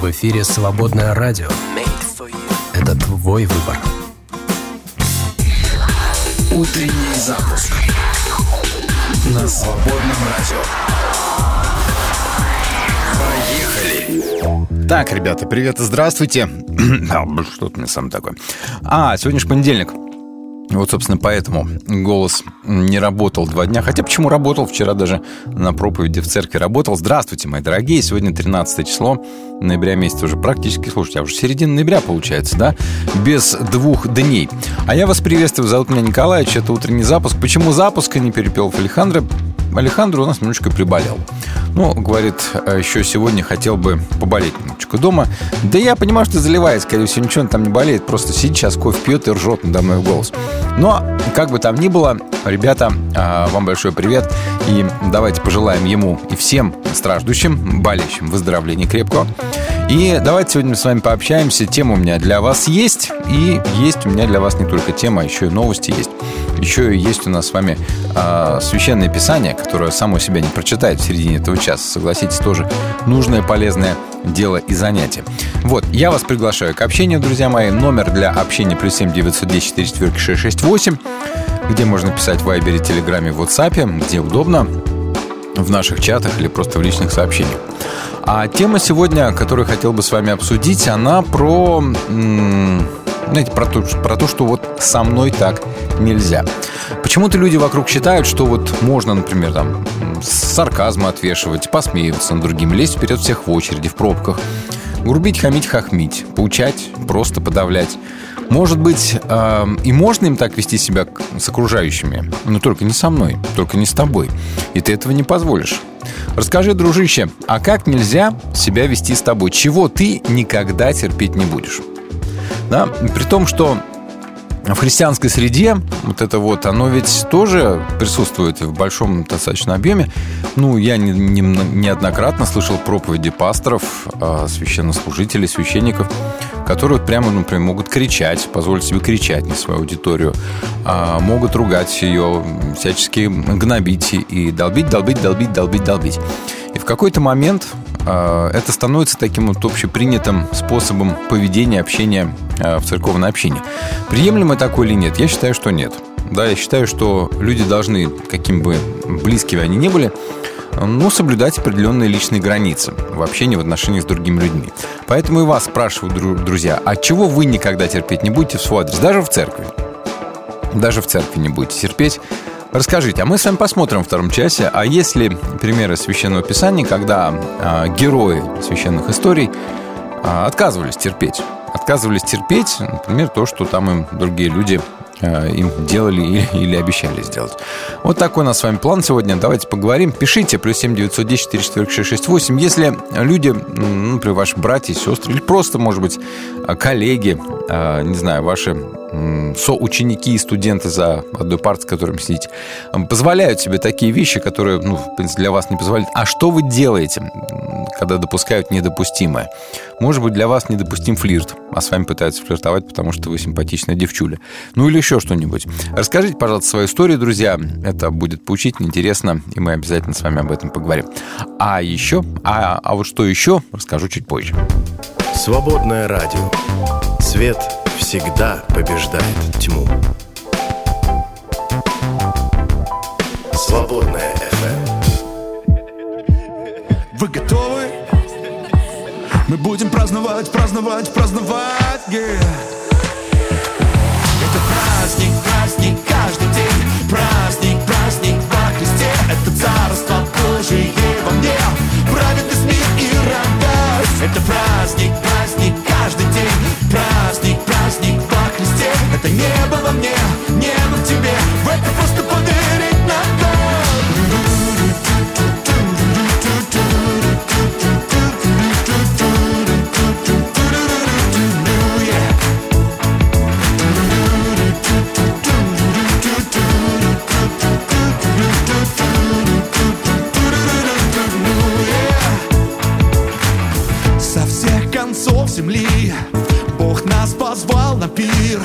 В эфире «Свободное радио». Это твой выбор. Утренний запуск на «Свободном радио». Поехали! Так, ребята, привет и здравствуйте. Что-то мне сам такое. А, сегодня же понедельник. Вот, собственно, поэтому голос не работал два дня. Хотя почему работал? Вчера даже на проповеди в церкви работал. Здравствуйте, мои дорогие. Сегодня 13 число ноября месяца уже практически. Слушайте, а уже середина ноября получается, да? Без двух дней. А я вас приветствую. Зовут меня Николаевич. Это утренний запуск. Почему запуск, а не перепел Александра? Алехандро у нас немножечко приболел. Ну, говорит, «А еще сегодня хотел бы поболеть немножечко дома. Да я понимаю, что заливает, скорее всего, ничего он там не болеет. Просто сидит сейчас, кофе пьет и ржет надо мной в голос. Но, как бы там ни было, ребята, а, вам большой привет. И давайте пожелаем ему и всем страждущим, болеющим выздоровления крепкого. И давайте сегодня с вами пообщаемся. Тема у меня для вас есть. И есть у меня для вас не только тема, а еще и новости есть. Еще и есть у нас с вами э, священное писание, которое само себя не прочитает в середине этого часа. Согласитесь, тоже нужное, полезное дело и занятие. Вот, я вас приглашаю к общению, друзья мои. Номер для общения плюс 7 910 44 668, где можно писать в Вайбере, Телеграме, WhatsApp, где удобно, в наших чатах или просто в личных сообщениях. А тема сегодня, которую хотел бы с вами обсудить, она про, знаете, про то, про то, что вот со мной так нельзя. Почему-то люди вокруг считают, что вот можно, например, там, сарказма отвешивать, посмеиваться над другими, лезть вперед всех в очереди, в пробках, грубить, хамить, хохмить, поучать, просто подавлять. Может быть, э, и можно им так вести себя с окружающими, но только не со мной, только не с тобой. И ты этого не позволишь. Расскажи, дружище, а как нельзя себя вести с тобой? Чего ты никогда терпеть не будешь? Да? При том, что в христианской среде вот это вот, оно ведь тоже присутствует в большом достаточно объеме. Ну, я не, не, неоднократно слышал проповеди пасторов, а, священнослужителей, священников, которые прямо, например, могут кричать, позволить себе кричать на свою аудиторию, а, могут ругать ее, всячески гнобить и долбить, долбить, долбить, долбить, долбить. И в какой-то момент а, это становится таким вот общепринятым способом поведения, общения а, в церковном общении. Приемлемо такое или нет? Я считаю, что нет. Да, я считаю, что люди должны, каким бы близкими они ни были, ну, соблюдать определенные личные границы в общении, в отношениях с другими людьми. Поэтому и вас спрашиваю, друзья, а чего вы никогда терпеть не будете в свой адрес, даже в церкви? Даже в церкви не будете терпеть. Расскажите, а мы с вами посмотрим во втором часе, а есть ли примеры Священного Писания, когда э, герои священных историй э, отказывались терпеть? Отказывались терпеть, например, то, что там им другие люди э, им делали или, обещали сделать. Вот такой у нас с вами план сегодня. Давайте поговорим. Пишите плюс 7 910 44 668. Если люди, ну, например, ваши братья, сестры, или просто, может быть, коллеги, не знаю, ваши соученики и студенты за одной партой, с которыми сидите, позволяют себе такие вещи, которые, ну, в принципе, для вас не позволяют. А что вы делаете, когда допускают недопустимое? Может быть, для вас недопустим флирт, а с вами пытаются флиртовать, потому что вы симпатичная девчуля. Ну или еще что-нибудь. Расскажите, пожалуйста, свою историю, друзья. Это будет поучительно, интересно, и мы обязательно с вами об этом поговорим. А еще, а, а вот что еще, расскажу чуть позже. Свободное радио. Свет всегда побеждает тьму. Свободная FM. Вы готовы? Мы будем праздновать, праздновать, праздновать, yeah. Это праздник, праздник каждый день Праздник, праздник во Христе Это царство Божие во мне Праведность, мир и радость Это праздник, праздник каждый день Это небо во мне, небо в тебе. В это просто поверить надо. Со всех концов земли позвал на пир.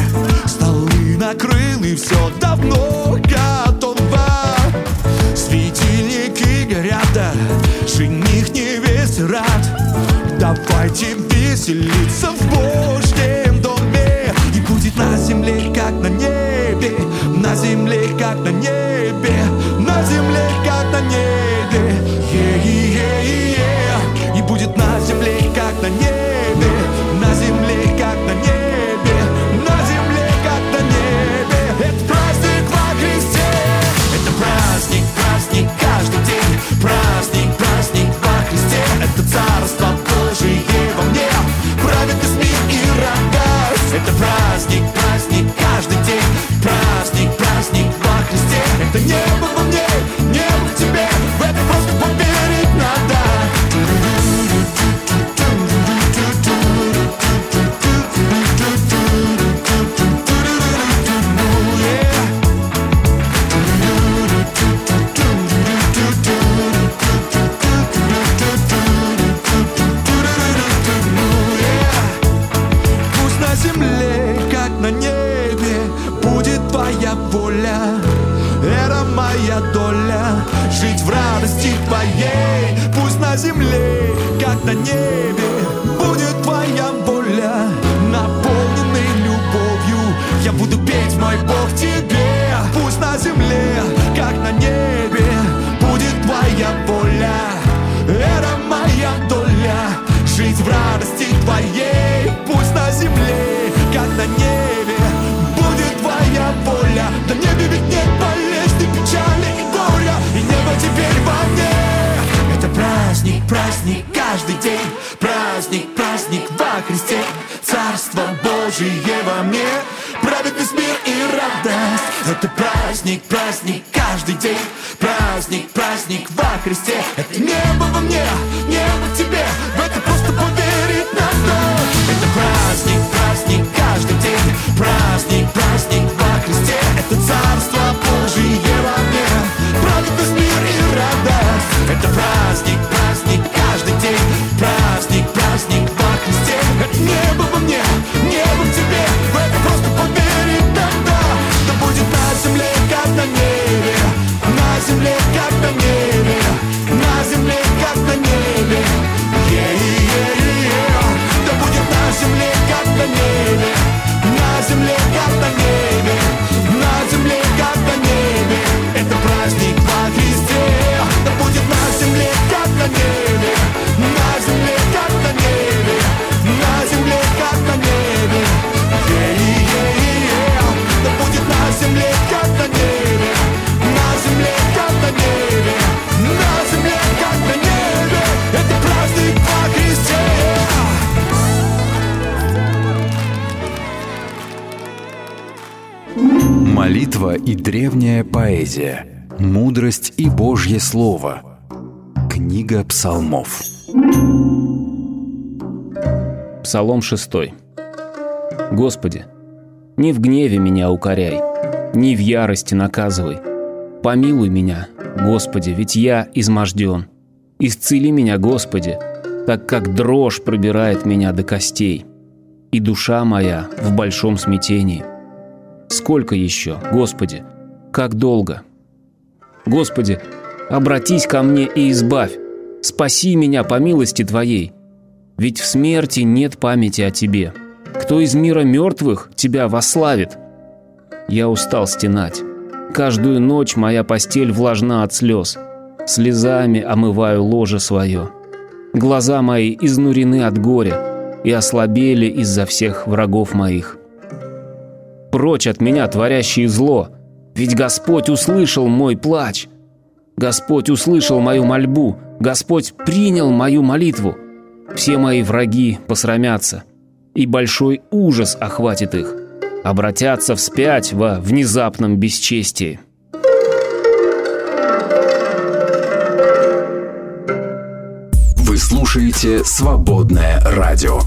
Столы накрыл и все давно готово. Светильники горят, да Жених невесте рад. Давайте веселиться в Божьем доме. И будет на земле, как на небе. На земле, земле, как на небе, будет твоя воля. Наполненный любовью, я буду петь, мой Бог, тебе. Пусть на земле, как на небе, будет твоя воля. Это моя доля, жить в радости твоей. Пусть на земле, как на небе, будет твоя воля. На небе ведь нет болезни, печали и горя, и небо теперь во мне. Праздник, праздник каждый день, праздник, праздник во Христе, Царство Божие во мне, праведность, мир и радость. Это праздник, праздник каждый день, праздник, праздник во Христе. Это небо во мне, небо в тебе, поэзия. Мудрость и Божье Слово. Книга псалмов. Псалом 6. Господи, не в гневе меня укоряй, не в ярости наказывай. Помилуй меня, Господи, ведь я изможден. Исцели меня, Господи, так как дрожь пробирает меня до костей, и душа моя в большом смятении. Сколько еще, Господи, как долго? Господи, обратись ко мне и избавь, спаси меня по милости Твоей, ведь в смерти нет памяти о Тебе. Кто из мира мертвых Тебя вославит? Я устал стенать. Каждую ночь моя постель влажна от слез. Слезами омываю ложе свое. Глаза мои изнурены от горя и ослабели из-за всех врагов моих. Прочь от меня, творящие зло, ведь Господь услышал мой плач. Господь услышал мою мольбу, Господь принял мою молитву. Все мои враги посрамятся, и большой ужас охватит их, обратятся вспять во внезапном бесчестии. Вы слушаете «Свободное радио».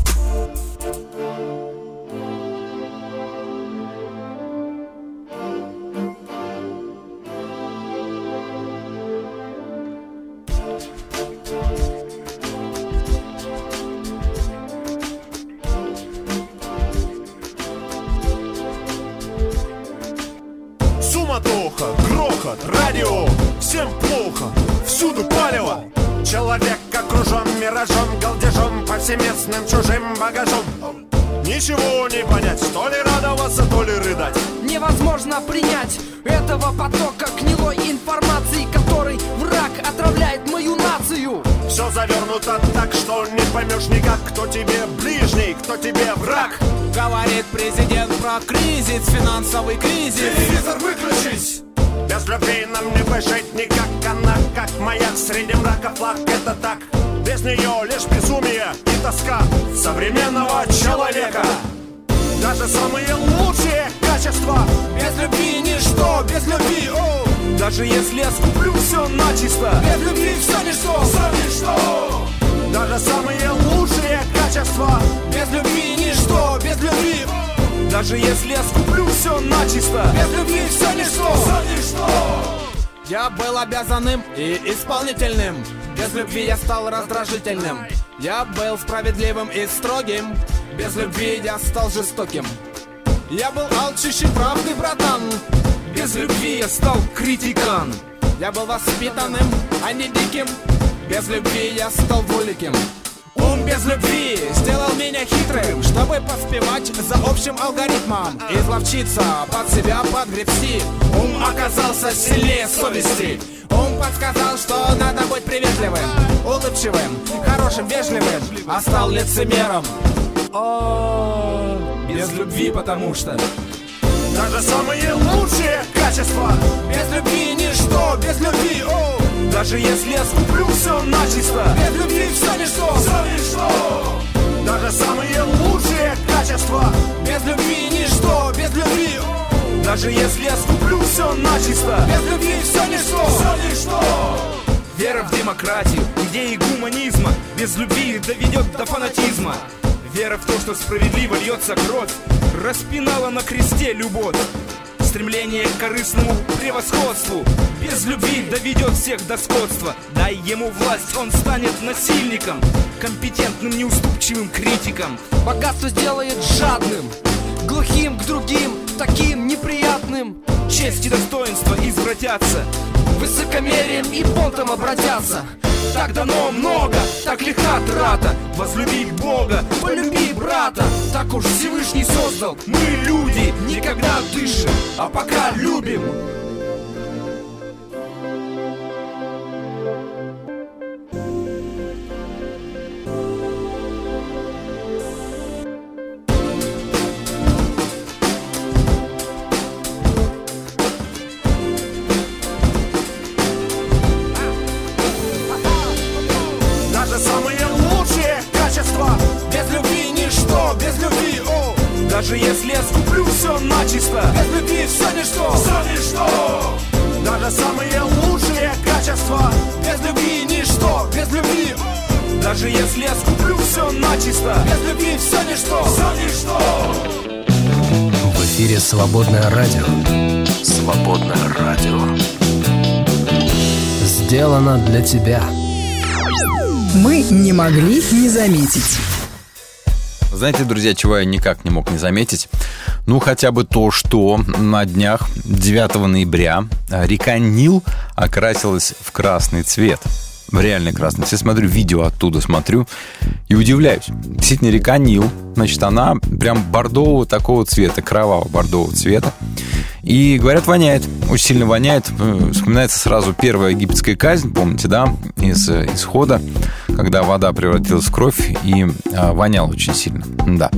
Самые лучшие качества. Без любви ничто, без любви, о! Даже если я скуплю все начисто. Без любви все ничто, все ничто. Даже самые лучшие качества. Без любви ничто, без любви Даже если я скуплю все начисто. Без любви все ничто, все ничто. Я был обязанным и исполнительным. Без любви я стал раздражительным. Я был справедливым и строгим. Без любви я стал жестоким Я был алчущий правды, братан. Без любви я стал критикан. Я был воспитанным, а не диким. Без любви я стал двуликим Ум без любви сделал меня хитрым Чтобы поспевать за общим алгоритмом. Изловчиться, под себя подгребсти Ум оказался сильнее совести. Ум подсказал, что надо быть приветливым Улыбчивым, хорошим, вежливым А стал лицемером. О, без любви, потому что Даже самые лучшие качества. Без любви ничто, без любви, о! Даже если я скуплю все начисто. Без любви все ничто, все ничто. Даже самые лучшие качества. Без любви ничто, без любви о! Даже если я скуплю все начисто. Без любви все ничто, все ничто. Вера в демократию, идеи гуманизма. Без любви доведет до фанатизма Вера в то, что справедливо льется кровь Распинала на кресте любовь. Стремление к корыстному превосходству Без любви доведет всех до скотства. Дай ему власть, он станет насильником Компетентным, неуступчивым критиком. Богатство сделает жадным Глухим к другим, таким неприятным. Честь и достоинство извратятся Высокомерием и понтом обратятся. Так дано много, так лиха трата. Возлюби Бога, Полюби брата, так уж Всевышний создал. Мы люди Никогда дышим, а пока любим Я скуплю все начисто Без любви все ничто Все ничто Даже самые лучшие качества Без любви ничто, без любви Даже если я скуплю все начисто Без любви все ничто Все ничто В эфире «Свободное радио». «Свободное радио». Сделано для тебя. Мы не могли не заметить. Знаете, друзья, чего я никак не мог не заметить? Ну, хотя бы то, что на днях 9 ноября а, река Нил окрасилась в красный цвет. В реальный красный цвет. Смотрю видео оттуда, смотрю и удивляюсь. Действительно, река Нил, значит, она прям бордового такого цвета, кроваво-бордового цвета. И, говорят, воняет. Очень сильно воняет. Э, Вспоминается сразу первая египетская казнь, помните, да, из э, исхода, когда вода превратилась в кровь и э, воняла очень сильно. Да.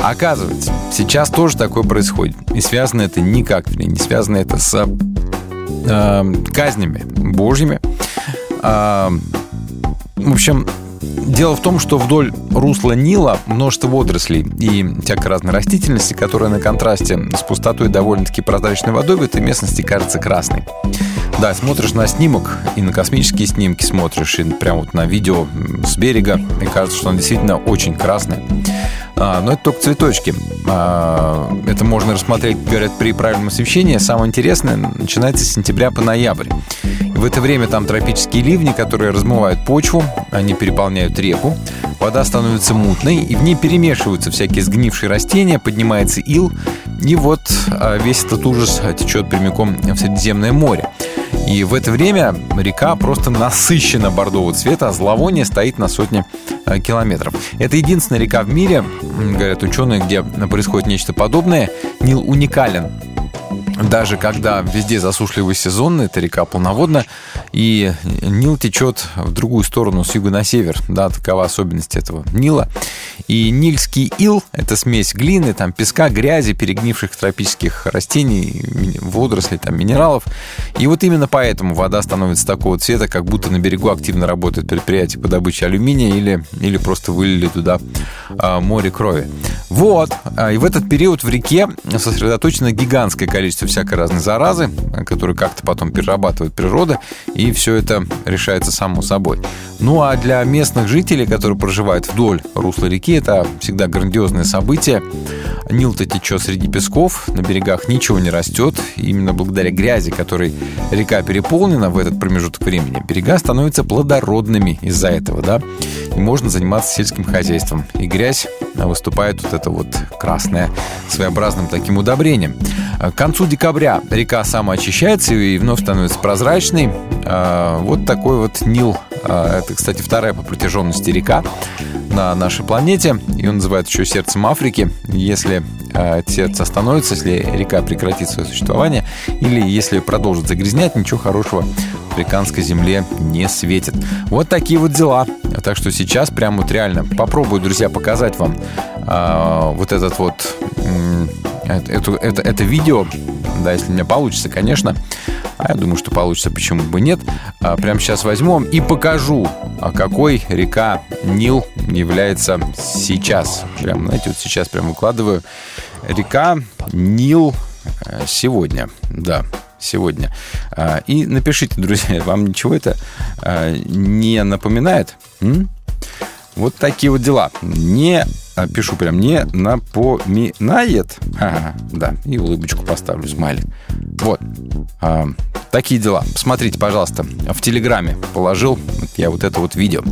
А оказывается, сейчас тоже такое происходит. И связано это никак не связано это с э, казнями божьими. А, в общем, дело в том, что вдоль русла Нила множество водорослей и всякой разной растительности, которая на контрасте с пустотой довольно-таки прозрачной водой в этой местности кажется красной. Да, смотришь на снимок и на космические снимки смотришь, и прям вот на видео с берега, и кажется, что она действительно очень красная. А, но это только цветочки. А, это можно рассмотреть, говорят, при правильном освещении. Самое интересное начинается с сентября по ноябрь. В это время там тропические ливни, которые размывают почву, они переполняют реку, вода становится мутной, и в ней перемешиваются всякие сгнившие растения, поднимается ил, И вот а, весь этот ужас течет прямиком в Средиземное море. И в это время река просто насыщена бордового цвета, а зловоние стоит на сотни а, километров. Это единственная река в мире, говорят ученые, где происходит нечто подобное. Нил уникален даже когда везде засушливый сезон, эта река полноводна, и Нил течет в другую сторону, с юга на север. Да, такова особенность этого Нила. И нильский ил – это смесь глины, там, песка, грязи, перегнивших тропических растений, водорослей, там, минералов. И вот именно поэтому вода становится такого цвета, как будто на берегу активно работает предприятие по добыче алюминия или, или просто вылили туда а, море крови. Вот. А, и в этот период в реке сосредоточено гигантское количество всякой разной заразы, которую как-то потом перерабатывает природа, и все это решается само собой. Ну а для местных жителей, которые проживают вдоль русла реки, это всегда грандиозное событие. Нил-то течет среди песков, на берегах ничего не растет. именно благодаря грязи, которой река переполнена в этот промежуток времени, берега становятся плодородными из-за этого, да. И можно заниматься сельским хозяйством. И грязь выступает вот это вот красное своеобразным таким удобрением. К концу декабря река самоочищается и вновь становится прозрачной. А, вот такой вот Нил. А, это, кстати, вторая по протяженности река на нашей планете. Ее называют еще сердцем Африки. Если а, это сердце остановится, если река прекратит свое существование, или если продолжит загрязнять, ничего хорошего африканской земле не светит. Вот такие вот дела. Так что сейчас прям вот реально попробую, друзья, показать вам вот этот вот это, это, это видео, да, если у меня получится, конечно. А я думаю, что получится, почему бы нет. А, прямо сейчас возьму и покажу, а какой река Нил является сейчас. Прям, знаете, вот сейчас прям выкладываю. Река Нил э, сегодня, да, сегодня. А, и напишите, друзья, вам ничего это а, не напоминает? М? Вот такие вот дела. Не пишу прям не напоминает. Ага, да, и улыбочку поставлю, смайлик. Вот. А, такие дела. Смотрите, пожалуйста, в Телеграме положил я вот это вот видео.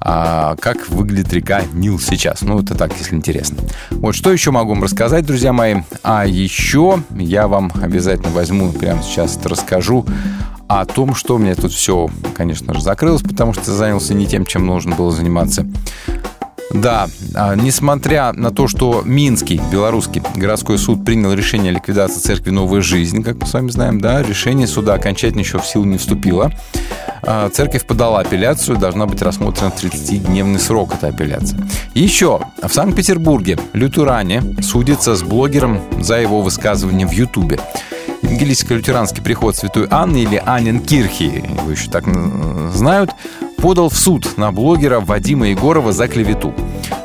А, как выглядит река Нил сейчас. Ну, это так, если интересно. Вот что еще могу вам рассказать, друзья мои. А еще я вам обязательно возьму, прямо сейчас расскажу о том, что у меня тут все, конечно же, закрылось, потому что занялся не тем, чем нужно было заниматься. Да, а, несмотря на то, что Минский, белорусский городской суд принял решение о ликвидации церкви «Новая жизнь», как мы с вами знаем, да, решение суда окончательно еще в силу не вступило. А, церковь подала апелляцию, должна быть рассмотрена 30-дневный срок эта апелляция. Еще в Санкт-Петербурге Лютуране судится с блогером за его высказывание в Ютубе. Евангелийско-лютеранский приход Святой Анны или Анин Кирхи, его еще так знают, подал в суд на блогера Вадима Егорова за клевету.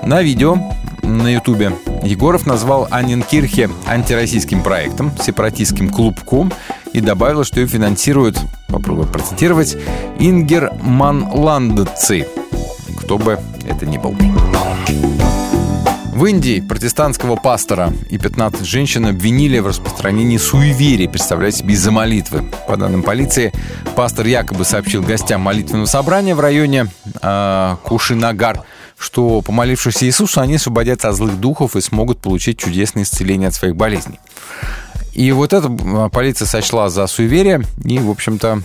На видео на Ютубе Егоров назвал Анненкирхе антироссийским проектом, сепаратистским клубком и добавил, что ее финансируют, попробую процитировать, Ингер Манландцы, кто бы это ни был. В Индии протестантского пастора и 15 женщин обвинили в распространении суеверий, представляете себе, из-за молитвы. По данным полиции, пастор якобы сообщил гостям молитвенного собрания в районе э, Кушинагар, что, помолившись Иисусу, они освободятся от злых духов и смогут получить чудесное исцеление от своих болезней. И вот это а, полиция сочла за суеверие и, в общем-то,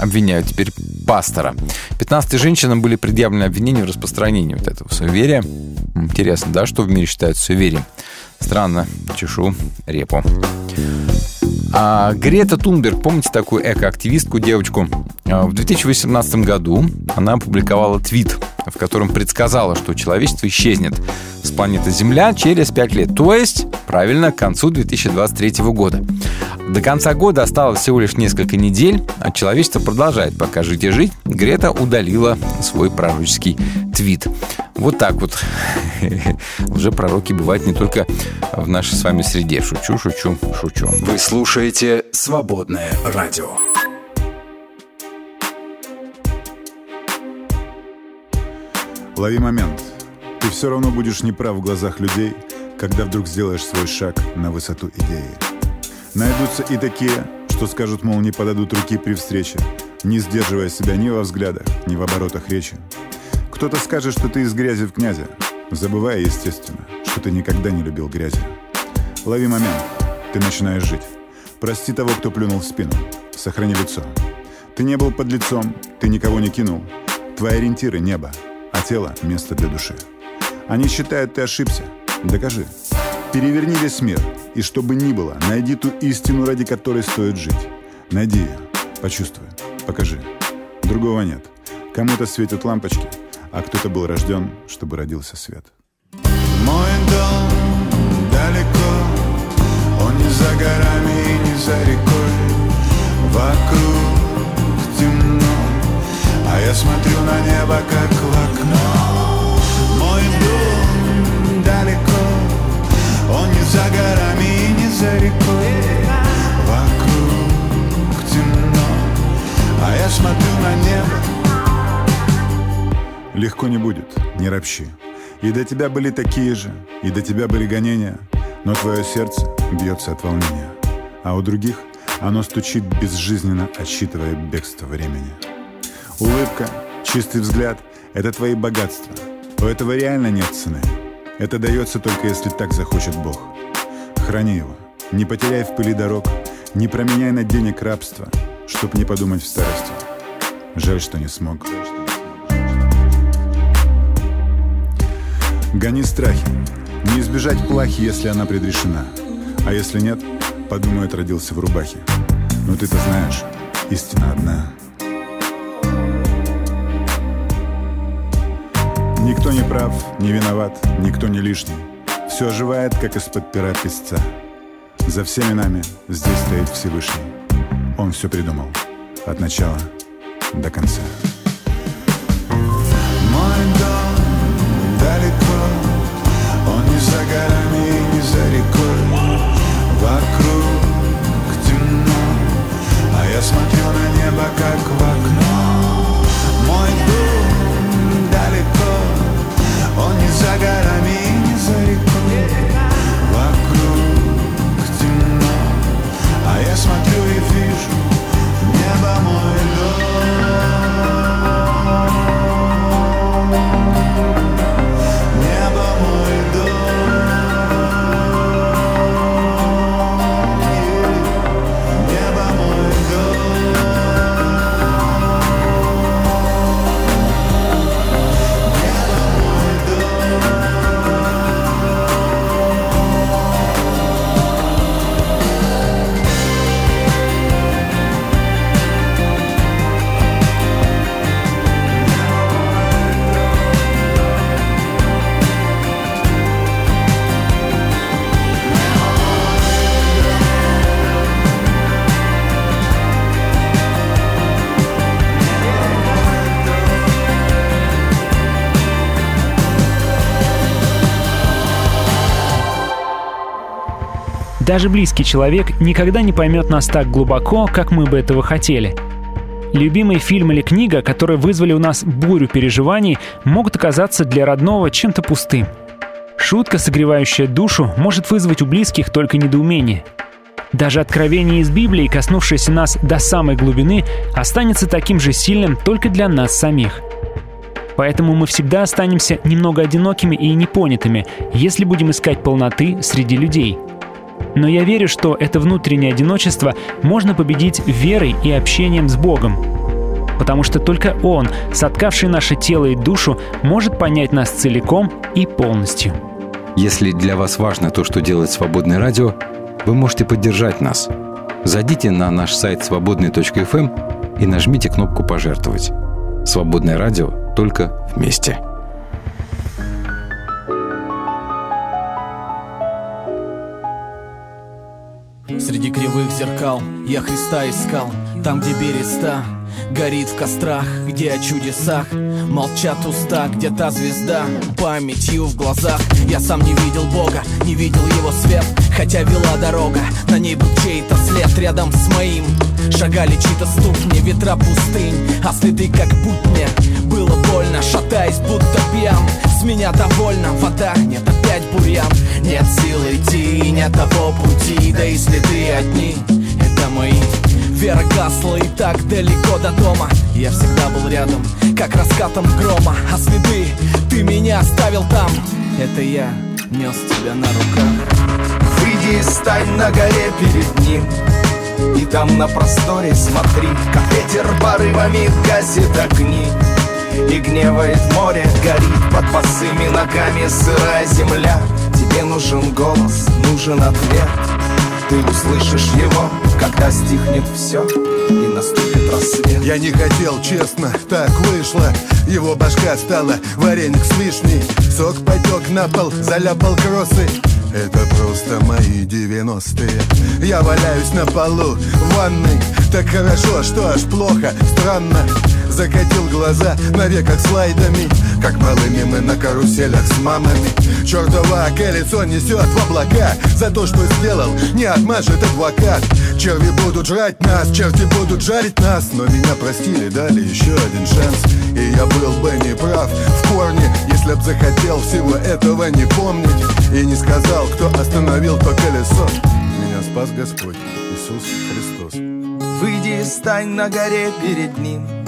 обвиняют теперь пастора. 15 женщинам были предъявлены обвинения в распространении вот этого суеверия. Интересно, да, что в мире считают суеверием? Странно, чешу репу. А Грета Тунберг, помните такую экоактивистку, девочку? А, в 2018 году она опубликовала твит, в котором предсказала, что человечество исчезнет с планеты Земля через 5 лет. То есть, правильно, к концу 2023 года. До конца года осталось всего лишь несколько недель, а человечество продолжает пока жить и жить. Грета удалила свой пророческий твит. Вот так вот. Уже пророки бывают не только в нашей с вами среде. Шучу, шучу, шучу. Вы слушаете «Свободное радио». Лови момент. Ты все равно будешь неправ в глазах людей, когда вдруг сделаешь свой шаг на высоту идеи. Найдутся и такие, что скажут, мол, не подадут руки при встрече, не сдерживая себя ни во взглядах, ни в оборотах речи. Кто-то скажет, что ты из грязи в князя, забывая, естественно, что ты никогда не любил грязи. Лови момент. Ты начинаешь жить. Прости того, кто плюнул в спину. Сохрани лицо. Ты не был под лицом, ты никого не кинул. Твои ориентиры — небо, а тело — место для души. Они считают, ты ошибся. Докажи. Переверни весь мир, и что бы ни было, найди ту истину, ради которой стоит жить. Найди ее, почувствуй, покажи. Другого нет. Кому-то светят лампочки, а кто-то был рожден, чтобы родился свет. Мой дом далеко, он не за горами и не за рекой. Вокруг темно, а я смотрю на небо, как в окно. Мой дом далеко, он не за горами и не за рекой. Вокруг темно, а я смотрю на небо. Легко не будет, не ропщи. И до тебя были такие же, и до тебя были гонения, но твое сердце бьется от волнения. А у других оно стучит безжизненно, отсчитывая бегство времени. Улыбка, чистый взгляд — это твои богатства. У этого реально нет цены. Это дается только если так захочет Бог. Храни его, не потеряй в пыли дорог, не променяй на денег рабство, чтоб не подумать в старости. Жаль, что не смог. Гони страхи. Не избежать плахи, если она предрешена. А если нет, подумает, родился в рубахе. Но ты-то знаешь, истина одна. Никто не прав, не виноват, никто не лишний. Все оживает, как из-под пера песца. За всеми нами здесь стоит Всевышний. Он все придумал. От начала до конца. Мой дом далеко, он не за горами и не за рекой. Вокруг темно, а я смотрю на небо, как Даже близкий человек никогда не поймет нас так глубоко, как мы бы этого хотели. Любимый фильм или книга, которые вызвали у нас бурю переживаний, могут оказаться для родного чем-то пустым. Шутка, согревающая душу, может вызвать у близких только недоумение. Даже откровение из Библии, коснувшееся нас до самой глубины, останется таким же сильным только для нас самих. Поэтому мы всегда останемся немного одинокими и непонятыми, если будем искать полноты среди людей – но я верю, что это внутреннее одиночество можно победить верой и общением с Богом. Потому что только Он, соткавший наше тело и душу, может понять нас целиком и полностью. Если для вас важно то, что делает «Свободное радио», вы можете поддержать нас. Зайдите на наш сайт свободный.фм и нажмите кнопку «Пожертвовать». «Свободное радио» только вместе. Среди кривых зеркал. Я Христа искал Там, где береста горит в кострах Где о чудесах молчат уста Где та звезда памятью в глазах. Я сам не видел Бога, не видел его свет Хотя вела дорога, на ней был чей-то след Рядом с моим шагали чьи-то ступни Ветра пустынь, а следы как будь мне Было больно, шатаясь, будто пьян. С меня довольно, вода, нет опять бурьян. Нет сил идти, нет того пути Да и следы одни, это мои. Вера гасла и так далеко до дома. Я всегда был рядом, как раскатом грома. А следы ты меня оставил там. Это я нес тебя на руках. Выйди и стань на горе перед ним И там на просторе смотри Как ветер порывами гасит огни И гневает море, горит под босыми ногами сырая земля. Тебе нужен голос, нужен ответ. Ты услышишь его, когда стихнет все И наступит рассвет. Я не хотел, честно, так вышло. Его башка стала вареник с вишней Сок потек на пол, заляпал кроссы это просто мои девяностые. Я валяюсь на полу в ванной. Так хорошо, что аж плохо, странно Закатил глаза на веках слайдами Как малыми мы на каруселях с мамами. Чертова колесо несет в облака За то, что сделал, не отмажет адвокат. Черви будут жрать нас, черти будут жарить нас Но меня простили, дали еще один шанс. И я был бы не прав в корне Если б захотел всего этого не помнить. И не сказал, кто остановил то колесо. Меня спас Господь Иисус Христос. Выйди и стань на горе перед Ним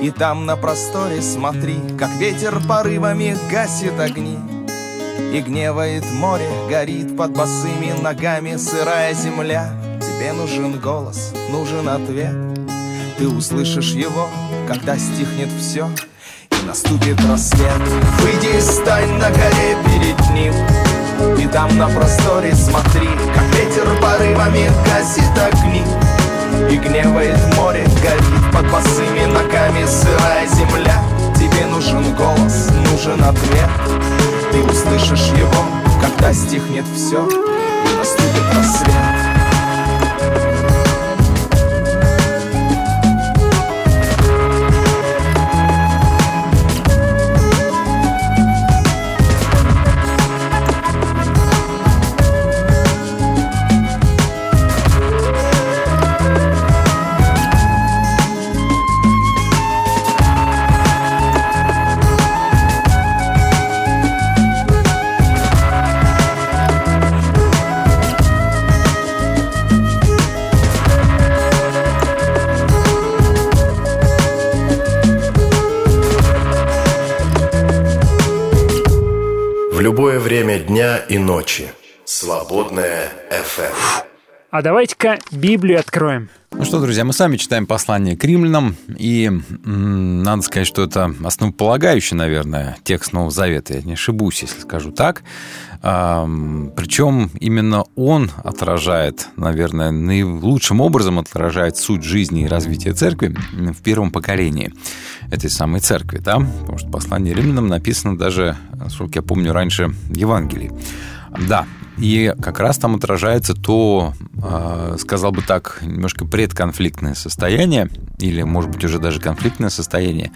И там на просторе смотри Как ветер порывами гасит огни. И гневает море, горит под босыми ногами Сырая земля. Тебе нужен голос, нужен ответ. Ты услышишь его, когда стихнет все И наступит рассвет. Выйди и стань на горе перед Ним. И там на просторе смотри Как ветер порывами гасит огни и гневает море, горит. Под босыми ногами сырая земля. Тебе нужен голос, нужен ответ. Ты услышишь его, когда стихнет все И наступит рассвет дня и ночи. Свободная FM. А давайте-ка Библию откроем. Ну что, друзья, мы сами читаем послание к римлянам, и м, надо сказать, что это основополагающий, наверное, текст Нового Завета. Я не ошибусь, если скажу так. Причем именно он отражает, наверное, наилучшим образом отражает суть жизни и развития церкви в первом поколении этой самой церкви, да? Потому что послание римлянам написано даже, насколько я помню, раньше Евангелий. Да, и как раз там отражается то, э, сказал бы так, немножко предконфликтное состояние, или, может быть, уже даже конфликтное состояние,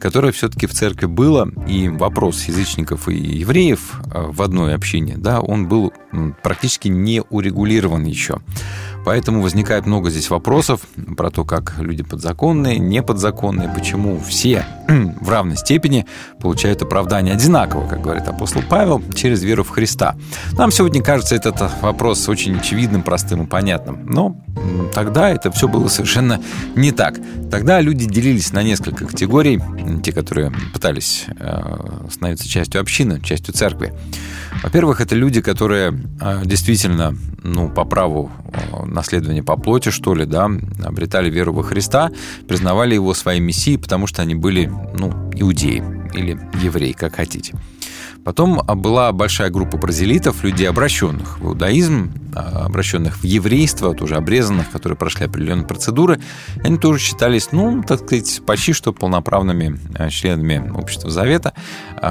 которое все-таки в церкви было, и вопрос язычников и евреев э, в одной общине, да, он был практически не урегулирован еще. Поэтому возникает много здесь вопросов про то, как люди подзаконные, неподзаконные, почему все в равной степени получают оправдание одинаково, как говорит апостол Павел, через веру в Христа. Нам сегодня кажется этот вопрос очень очевидным, простым и понятным. Но тогда это все было совершенно не так. Тогда люди делились на несколько категорий. Те, которые пытались э, становиться частью общины, частью церкви. Во-первых, это люди, которые э, действительно, ну, по праву наследования по плоти, что ли, да, обретали веру во Христа, признавали его своей мессией, потому что они были, ну, иудеи или евреи, как хотите. Потом была большая группа бразилитов, людей, обращенных в иудаизм, обращенных в еврейство, тоже обрезанных, которые прошли определенные процедуры. Они тоже считались, ну, так сказать, почти что полноправными членами Общества Завета,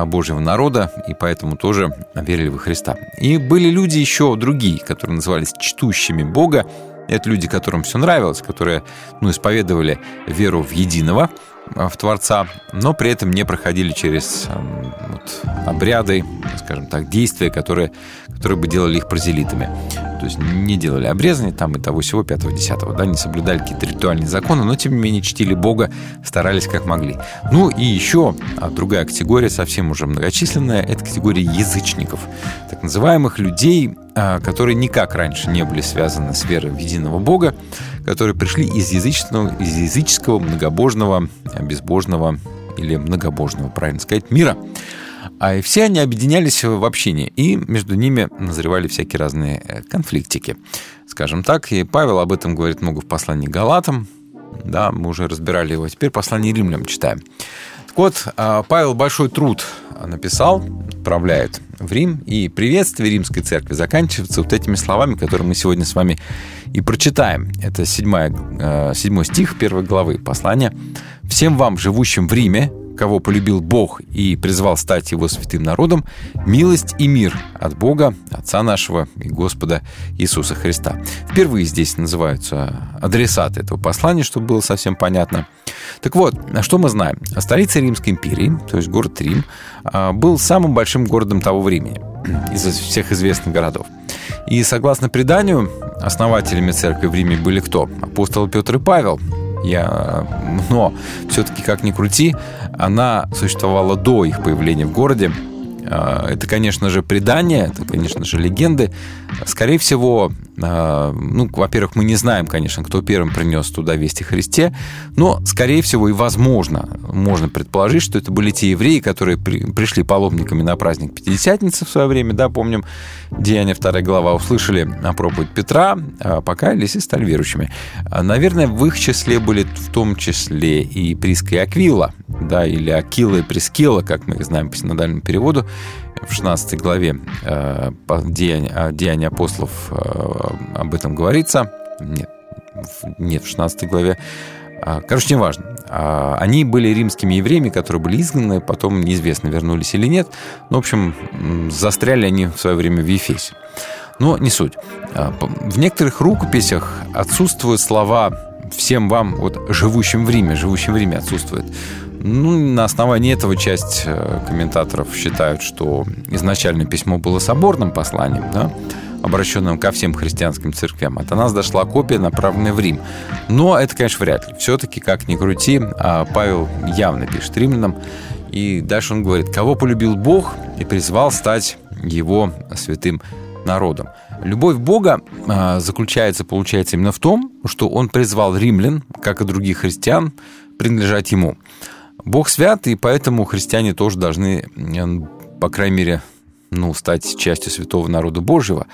Божьего народа, и поэтому тоже верили во Христа. И были люди еще другие, которые назывались чтущими Бога, это люди, которым все нравилось, которые ну, исповедовали веру в единого, в Творца, но при этом не проходили через вот, обряды, скажем так, действия, которые, которые бы делали их прозелитами. То есть не делали обрезание там и того всего 5-10, да, не соблюдали какие-то ритуальные законы, но тем не менее чтили Бога, старались как могли. Ну и еще другая категория, совсем уже многочисленная, это категория язычников, так называемых людей, которые никак раньше не были связаны с верой в единого Бога, которые пришли из языческого, из языческого многобожного, безбожного или многобожного, правильно сказать, мира. А все они объединялись в общине, и между ними назревали всякие разные э, конфликтики, скажем так. И Павел об этом говорит много в послании Галатам, да, мы уже разбирали его, теперь послание римлянам читаем. Так вот, а, Павел большой труд написал, отправляет в Рим, и приветствие римской церкви заканчивается вот этими словами, которые мы сегодня с вами и прочитаем. Это седьмой, э, седьмой стих первой главы послания. «Всем вам, живущим в Риме, кого полюбил Бог и призвал стать его святым народом, милость и мир от Бога, Отца нашего и Господа Иисуса Христа. Впервые здесь называются адресаты этого послания, чтобы было совсем понятно. Так вот, что мы знаем? Столица Римской империи, то есть город Рим, а, был самым большим городом того времени из всех известных городов. И согласно преданию, основателями церкви в Риме были кто? Апостол Петр и Павел, я... Но все-таки, как ни крути, она существовала до их появления в городе. А, это, конечно же, предание, это, конечно же, легенды. Скорее всего, а, ну, во-первых, мы не знаем, конечно, кто первым принес туда вести Христе, но, скорее всего, и возможно, можно предположить, что это были те евреи, которые при, пришли паломниками на праздник Пятидесятницы в свое время, да, помним, Деяния 2 глава, услышали о проповедь Петра, а, покаялись и стали верующими. Наверное, в их числе были в том числе и Приска и Аквила, да, или Акила и Прискела, как мы их знаем по синодальному переводу, в 16 главе э, Деяния, апостолов э, об этом говорится. Нет, нет, в 16 главе. А, короче, неважно. А, они были римскими евреями, которые были изгнаны, потом неизвестно, вернулись или нет. Ну, в общем, застряли они в свое время в Ефесе. Но не суть. А, в некоторых рукописях отсутствуют слова «всем вам», вот «живущим в Риме», «живущим в Риме» отсутствует. Ну, на основании этого часть э, комментаторов считают, что изначально письмо было соборным посланием, да, обращенным ко всем христианским церквям. От нас дошла копия, направленная в Рим. Но это, конечно, вряд ли. Все-таки, как ни крути, а Павел явно пишет римлянам. И дальше он говорит, кого полюбил Бог и призвал стать его святым народом. Любовь Бога а, заключается, получается, именно в том, что он призвал римлян, как и других христиан, принадлежать ему. Бог свят, и поэтому христиане тоже должны, по крайней мере, ну, стать частью святого народа Божьего,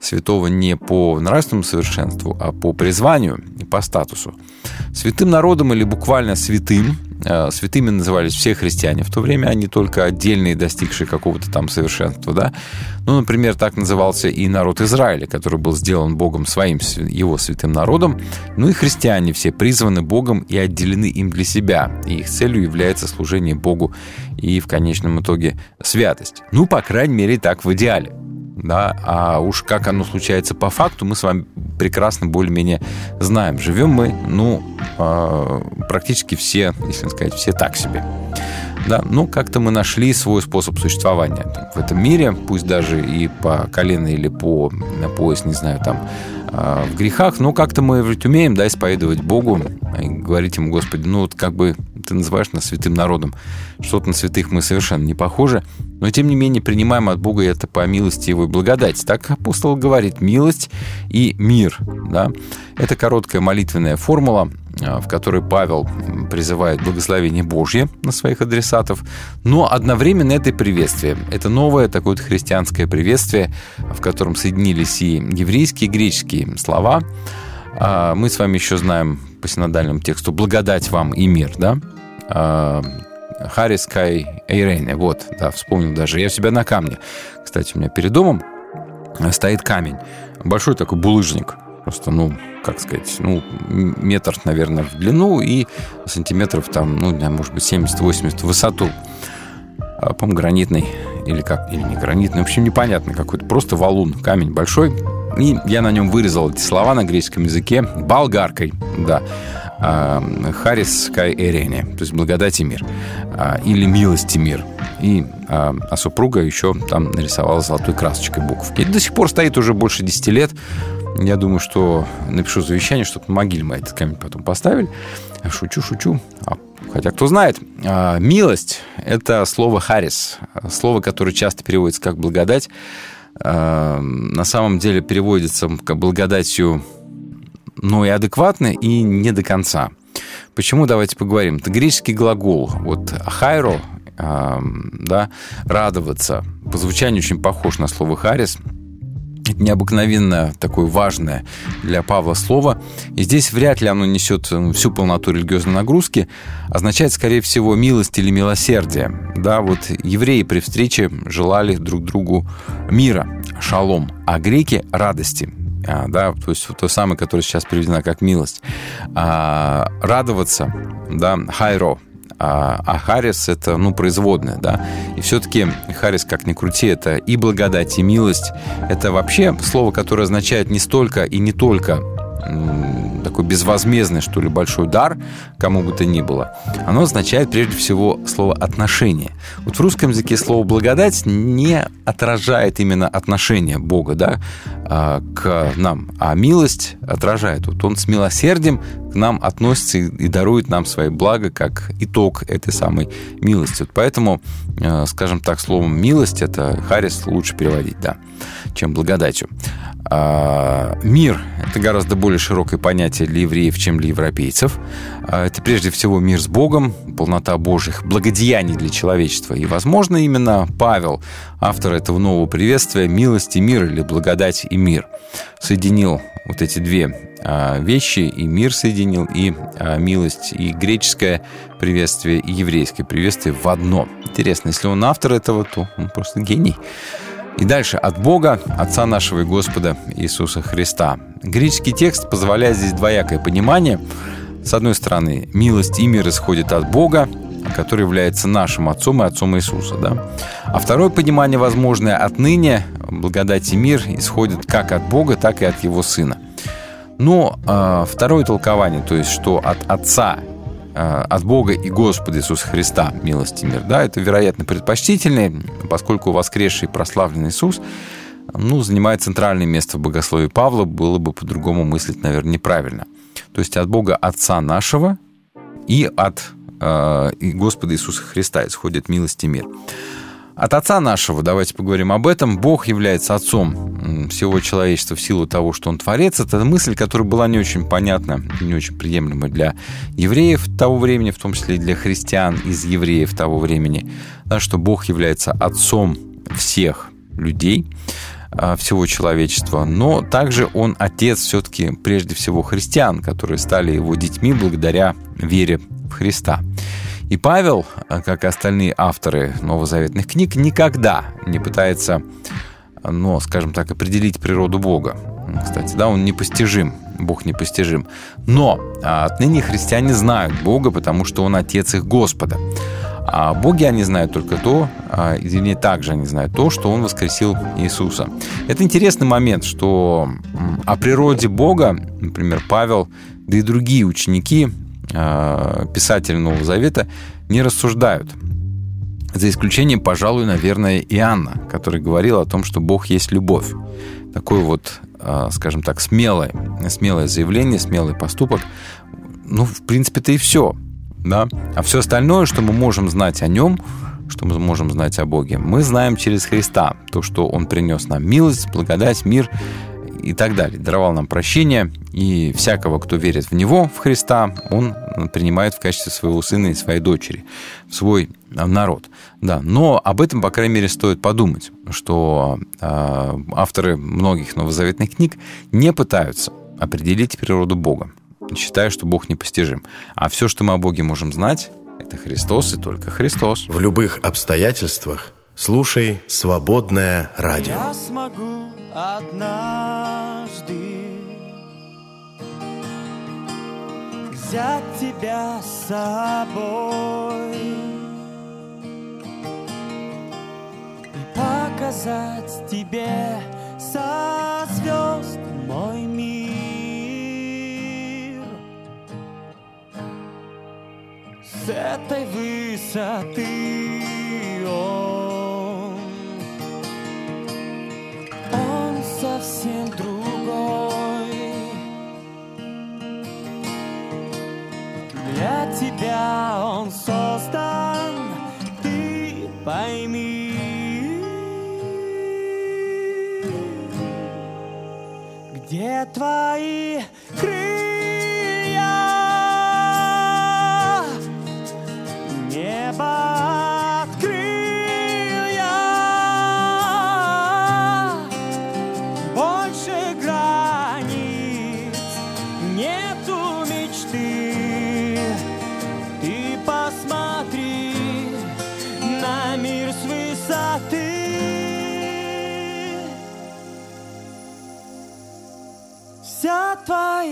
святого не по нравственному совершенству, а по призванию и по статусу. Святым народом или буквально святым святыми назывались все христиане в то время, а не только отдельные, достигшие какого-то там совершенства. Да? Ну, например, так назывался и народ Израиля, который был сделан Богом своим, его святым народом. Ну и христиане все призваны Богом и отделены им для себя. И их целью является служение Богу и в конечном итоге святость. Ну, по крайней мере, так в идеале да, а уж как оно случается по факту, мы с вами прекрасно более-менее знаем. Живем мы, ну, а, практически все, если сказать, все так себе. Да, ну, как-то мы нашли свой способ существования в этом мире, пусть даже и по колено или по пояс, не знаю, там, а, в грехах, но как-то мы ведь умеем, да, исповедовать Богу и говорить ему, Господи, ну, вот как бы ты называешь нас святым народом. Что-то на святых мы совершенно не похожи, но тем не менее принимаем от Бога это по милости Его и благодати. Так апостол говорит, милость и мир. Да? Это короткая молитвенная формула, а, в которой Павел призывает благословение Божье на своих адресатов, но одновременно это и приветствие. Это новое такое вот христианское приветствие, в котором соединились и еврейские, и греческие слова. А, мы с вами еще знаем по синодальному тексту «благодать вам и мир», да? А, Харис Кай Эйрене, вот, да, вспомнил даже. Я у себя на камне. Кстати, у меня перед домом стоит камень. Большой такой булыжник. Просто, ну, как сказать, ну, метр, наверное, в длину и сантиметров там, ну, может быть, 70-80 в высоту. А, по гранитный или как, или не гранитный, в общем, непонятно какой-то, просто валун, камень большой. И я на нем вырезал эти слова на греческом языке болгаркой, да. А, Харис Кай Эрене, то есть благодать и мир, а, или милость и мир. И, а, а супруга еще там нарисовала золотой красочкой буковки. до сих пор стоит уже больше 10 лет. Я думаю, что напишу завещание, чтобы на могиле мы этот камень потом поставили. Шучу, шучу. Хотя, кто знает, милость – это слово «харис», слово, которое часто переводится как «благодать». На самом деле переводится «благодатью» но и адекватно, и не до конца. Почему, давайте поговорим. Это греческий глагол. Вот хайро, да, радоваться. По звучанию очень похож на слово «харис», необыкновенно такое важное для Павла слово. И здесь вряд ли оно несет ну, всю полноту религиозной нагрузки. Означает, скорее всего, милость или милосердие. Да, вот евреи при встрече желали друг другу мира, шалом, а греки – радости. А, да, то есть то самое, которое сейчас приведено как милость. А, радоваться, да, хайро, а, а Харис это, ну, производная, да. И все-таки Харис, как ни крути, это и благодать, и милость. Это вообще слово, которое означает не столько и не только такой безвозмездный, что ли, большой дар, кому бы то ни было, оно означает прежде всего слово «отношение». Вот в русском языке слово «благодать» не отражает именно отношение Бога да, а, к нам, а милость отражает. Вот он с милосердием к нам относится и дарует нам свои блага как итог этой самой милости. Вот поэтому, э, скажем так, словом «милость» это Харрис лучше переводить, да, чем «благодатью». А, мир – это гораздо более широкое понятие для евреев, чем для европейцев. А, это прежде всего мир с Богом, полнота Божьих благодеяний для человечества. И, возможно, именно Павел, автор этого нового приветствия, милость и мир или благодать и мир, соединил вот эти две вещи, и мир соединил, и милость, и греческое приветствие, и еврейское приветствие в одно. Интересно, если он автор этого, то он просто гений. И дальше от Бога, Отца нашего и Господа Иисуса Христа. Греческий текст позволяет здесь двоякое понимание. С одной стороны, милость и мир исходит от Бога, который является нашим Отцом и Отцом Иисуса. Да? А второе понимание, возможное отныне, благодать и мир исходит как от Бога, так и от Его Сына. Но э, второе толкование, то есть что от Отца Э, от Бога и Господа Иисуса Христа, милости мир. Да, это, вероятно, предпочтительнее, поскольку воскресший и прославленный Иисус ну, занимает центральное место в богословии Павла, было бы по-другому мыслить, наверное, неправильно. То есть от Бога Отца нашего и от э, и Господа Иисуса Христа исходит милость и мир. От Отца нашего, давайте поговорим об этом. Бог является Отцом всего человечества в силу того, что Он Творец. Это мысль, которая была не очень понятна, не очень приемлема для евреев того времени, в том числе и для христиан из евреев того времени, да, что Бог является Отцом всех людей, а, всего человечества, но также он отец все-таки прежде всего христиан, которые стали его детьми благодаря вере в Христа. И Павел, как и остальные авторы новозаветных книг, никогда не пытается, ну, скажем так, определить природу Бога. Кстати, да, он непостижим, Бог непостижим. Но а, отныне христиане знают Бога, потому что Он Отец их Господа. А боги они знают только то, а, извини, также они знают то, что Он воскресил Иисуса. Это интересный момент, что о природе Бога, например, Павел, да и другие ученики писатели Нового Завета не рассуждают. За исключением, пожалуй, наверное, Иоанна, который говорил о том, что Бог есть любовь. Такое вот, э, скажем так, смелое, смелое заявление, смелый поступок. Ну, в принципе-то и все. Да? А все остальное, что мы можем знать о нем, что мы можем знать о Боге, мы знаем через Христа. То, что Он принес нам милость, благодать, мир и так далее. Даровал нам прощение, и всякого, кто верит в Него, в Христа, Он принимает в качестве своего сына и своей дочери, в свой а, народ. Да, но об этом, по крайней мере, стоит подумать, что э, авторы многих новозаветных книг не пытаются определить природу Бога, считая, что Бог непостижим. А все, что мы о Боге можем знать, это Христос и только Христос. В любых обстоятельствах слушай «Свободное радио». Я смогу однажды взять тебя с собой и показать тебе со звезд мой мир. С этой высоты он он совсем другой тебя он создан, ты пойми. Где твои Вся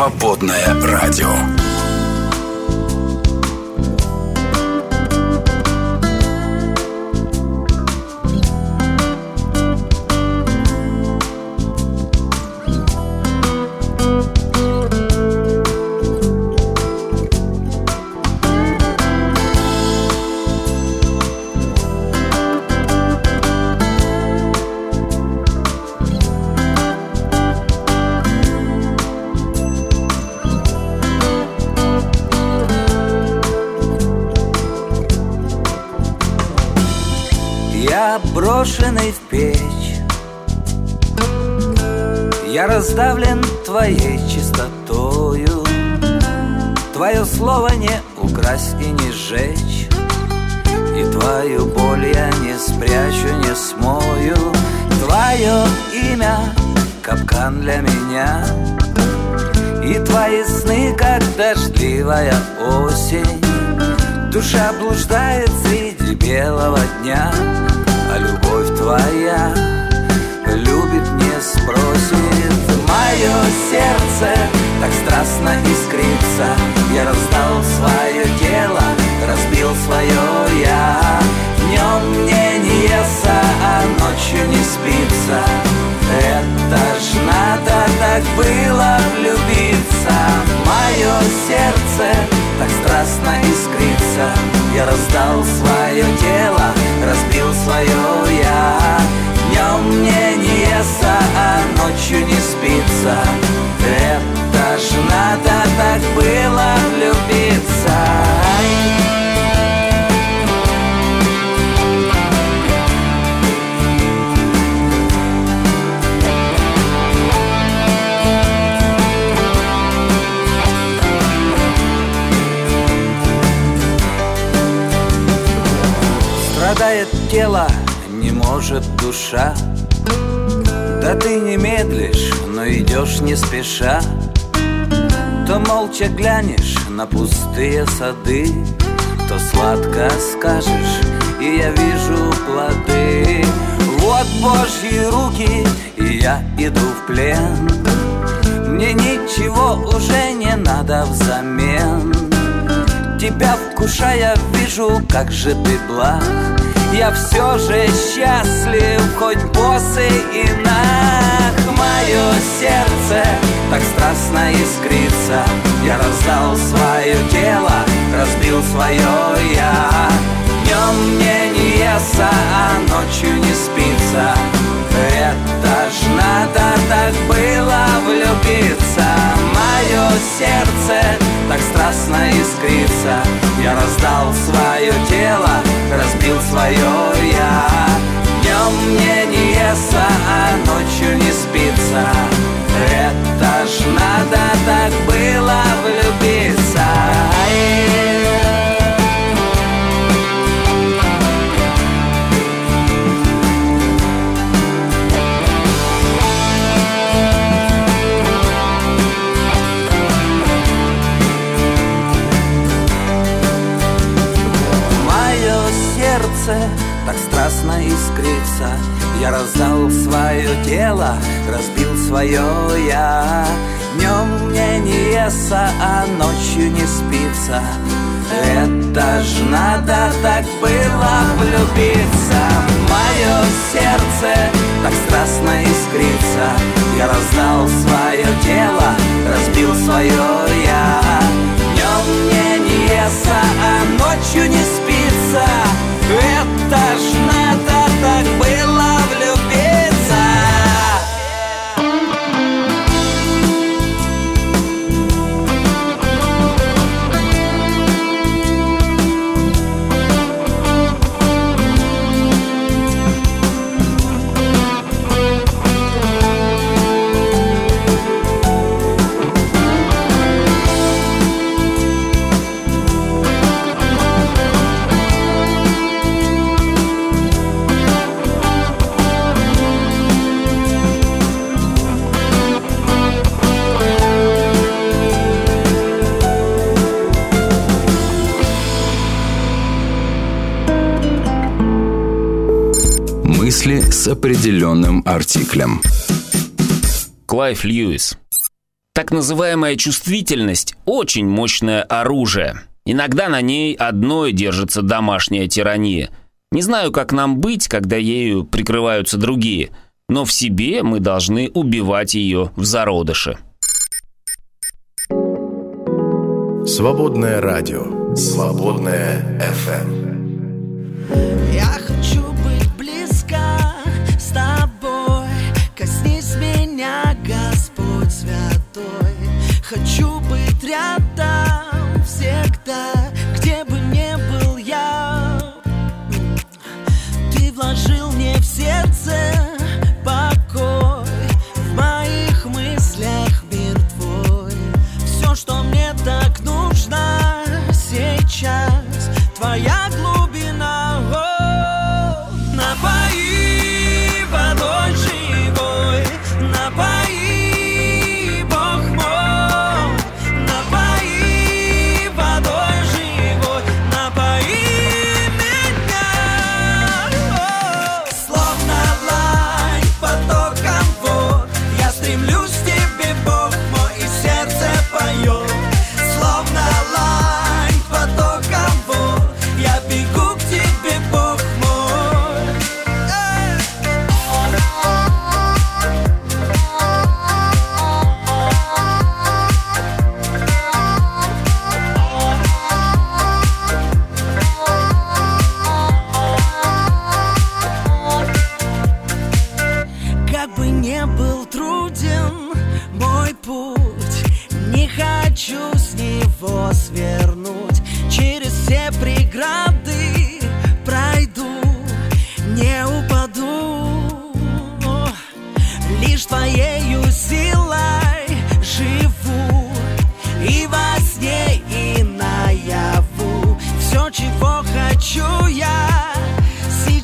Свободное радио. Брошенный в печь. Я раздавлен твоей чистотою. Твое слово не украсть и не сжечь. И твою боль я не спрячу, не смою. Твое имя — капкан для меня. И твои сны, как дождливая осень. Душа блуждает среди белого дня твоя. Любит, не спросит. Мое сердце так страстно искрится. Я раздал свое тело, разбил свое я Днем мне не естся, а ночью не спится Это ж надо так было влюбиться. Мое сердце так страстно искрится. Я раздал свое тело, разбил свое я Днем мне не естся, а ночью не спится. Это ж надо так было влюбиться не может душа? Да ты не медлишь, но идешь не спеша. То молча глянешь на пустые сады То сладко скажешь, и я вижу плоды. Вот Божьи руки, и я иду в плен. Мне ничего уже не надо взамен. Тебя вкушая вижу, как же ты благ Я все же счастлив, хоть босый и нах Мое сердце так страстно искрится. Я раздал свое тело, разбил свое я Днем мне не естся, а ночью не спится Это ж надо так было влюбиться. Мое сердце так страстно искрится. Я раздал свое тело, разбил свое я Днем мне не естся, а ночью не спится. Это ж надо так было влюбиться страстно искрится. Я раздал свое тело, разбил свое я Днем мне не естся, а ночью не спится. Это ж надо так было влюбиться. Мое сердце так страстно искрится. Я раздал свое тело, разбил свое я Днем мне не естся, а ночью не спится Это ж надо так было определенным артиклем. Клайв Льюис так называемая чувствительность – очень мощное оружие. Иногда на ней одной держится домашняя тирания. Не знаю, как нам быть, когда ею прикрываются другие, но в себе мы должны убивать ее в зародыше. Свободное радио. Свободное FM. Коснись меня, Господь Святой, хочу быть рядом всегда, где бы ни был я. Ты вложил мне в сердце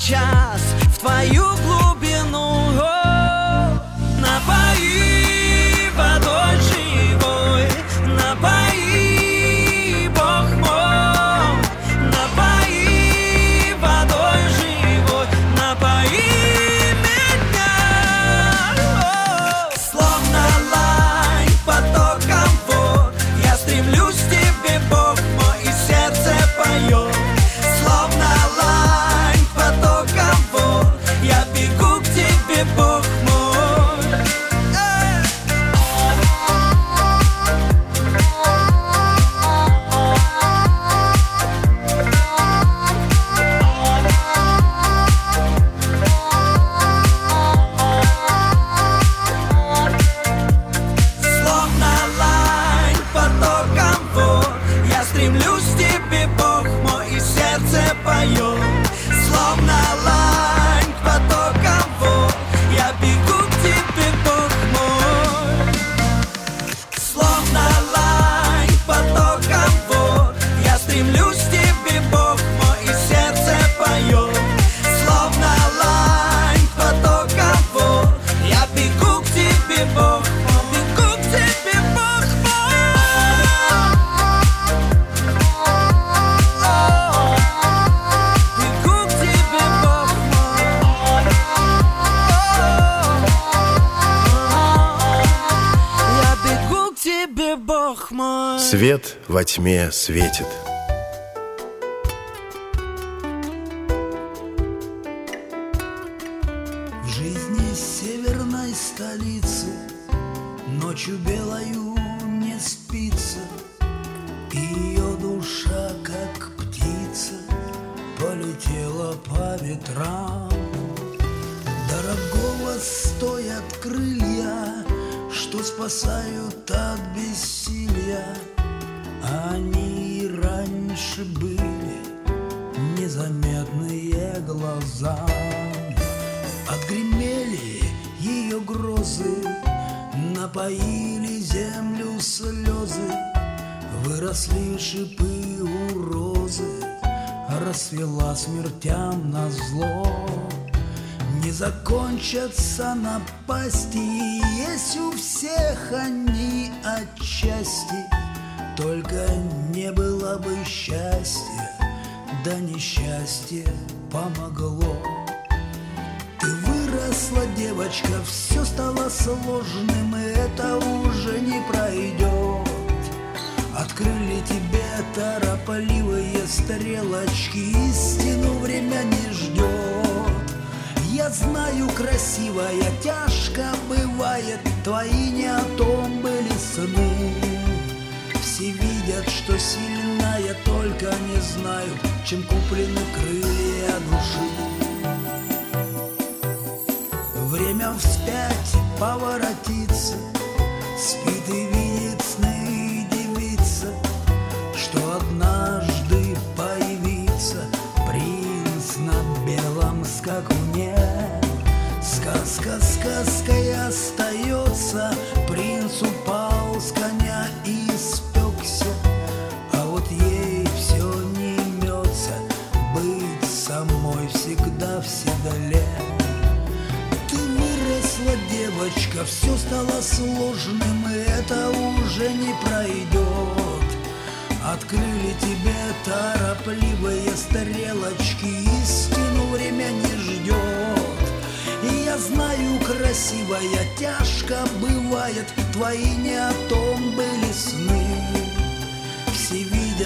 child. тьме светит —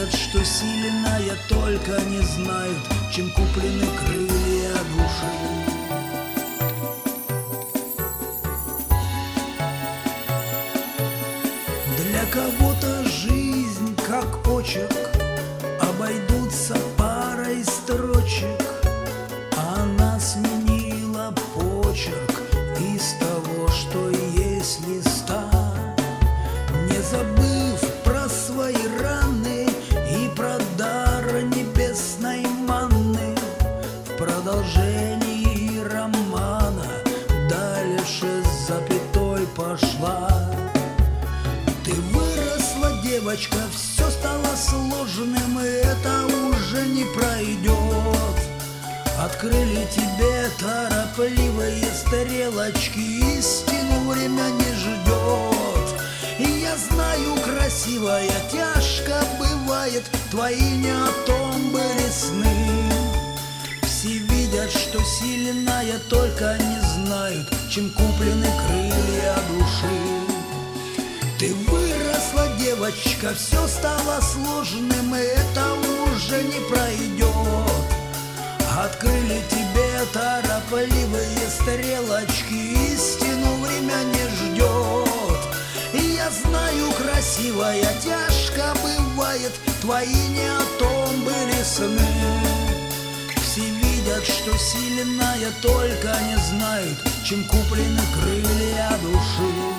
Все видят, что сильная, только не знают, чем куплены крылья души. Для кого-то жизнь как очерк стрелочки, истину время не ждет. И я знаю, красивая, тяжко бывает, твои не о том были сны. Все видят, что сильная, только не знают, чем куплены крылья души. Ты выросла, девочка, все стало сложным, и это уже не пройдет. Открыли торопливые стрелочки, истину время не ждет. И я знаю, красивая, тяжко бывает, твои не о том были сны. Все видят, что сильная, только не знают, чем куплены крылья души.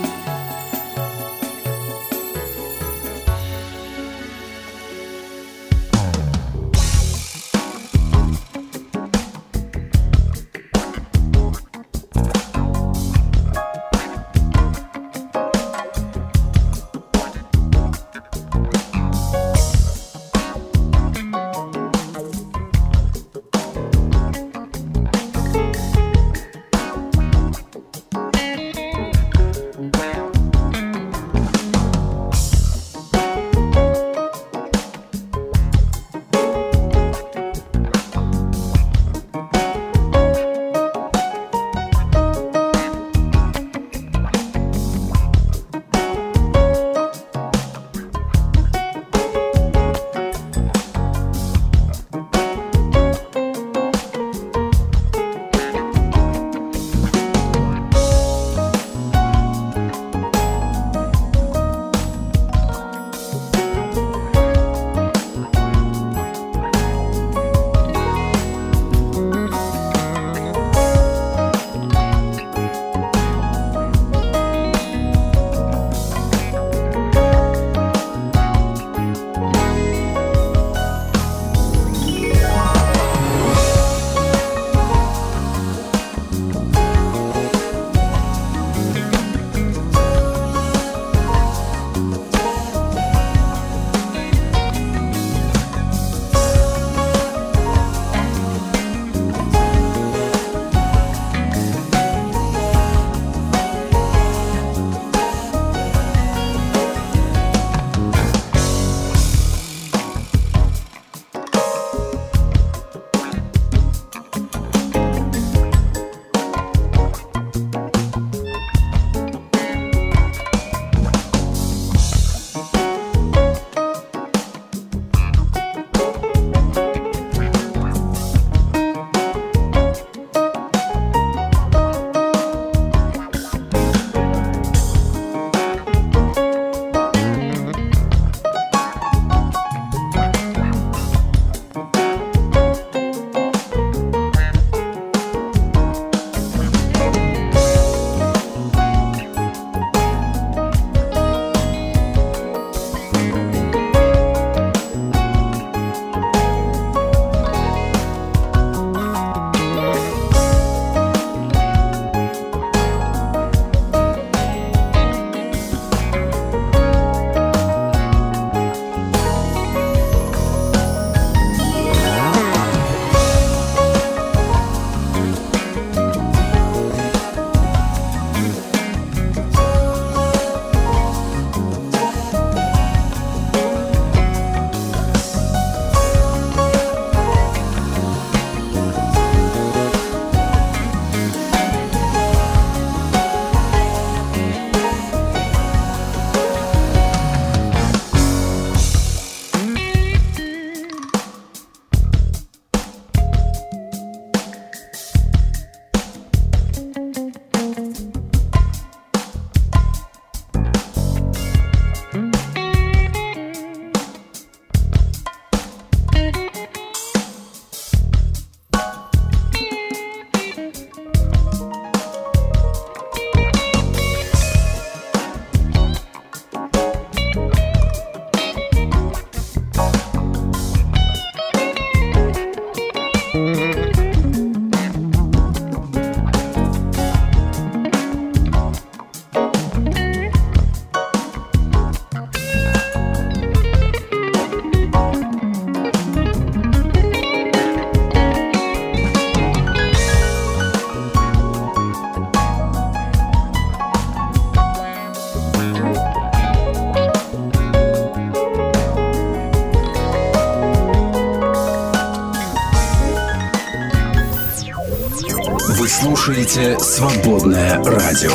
Слушаете «Свободное радио».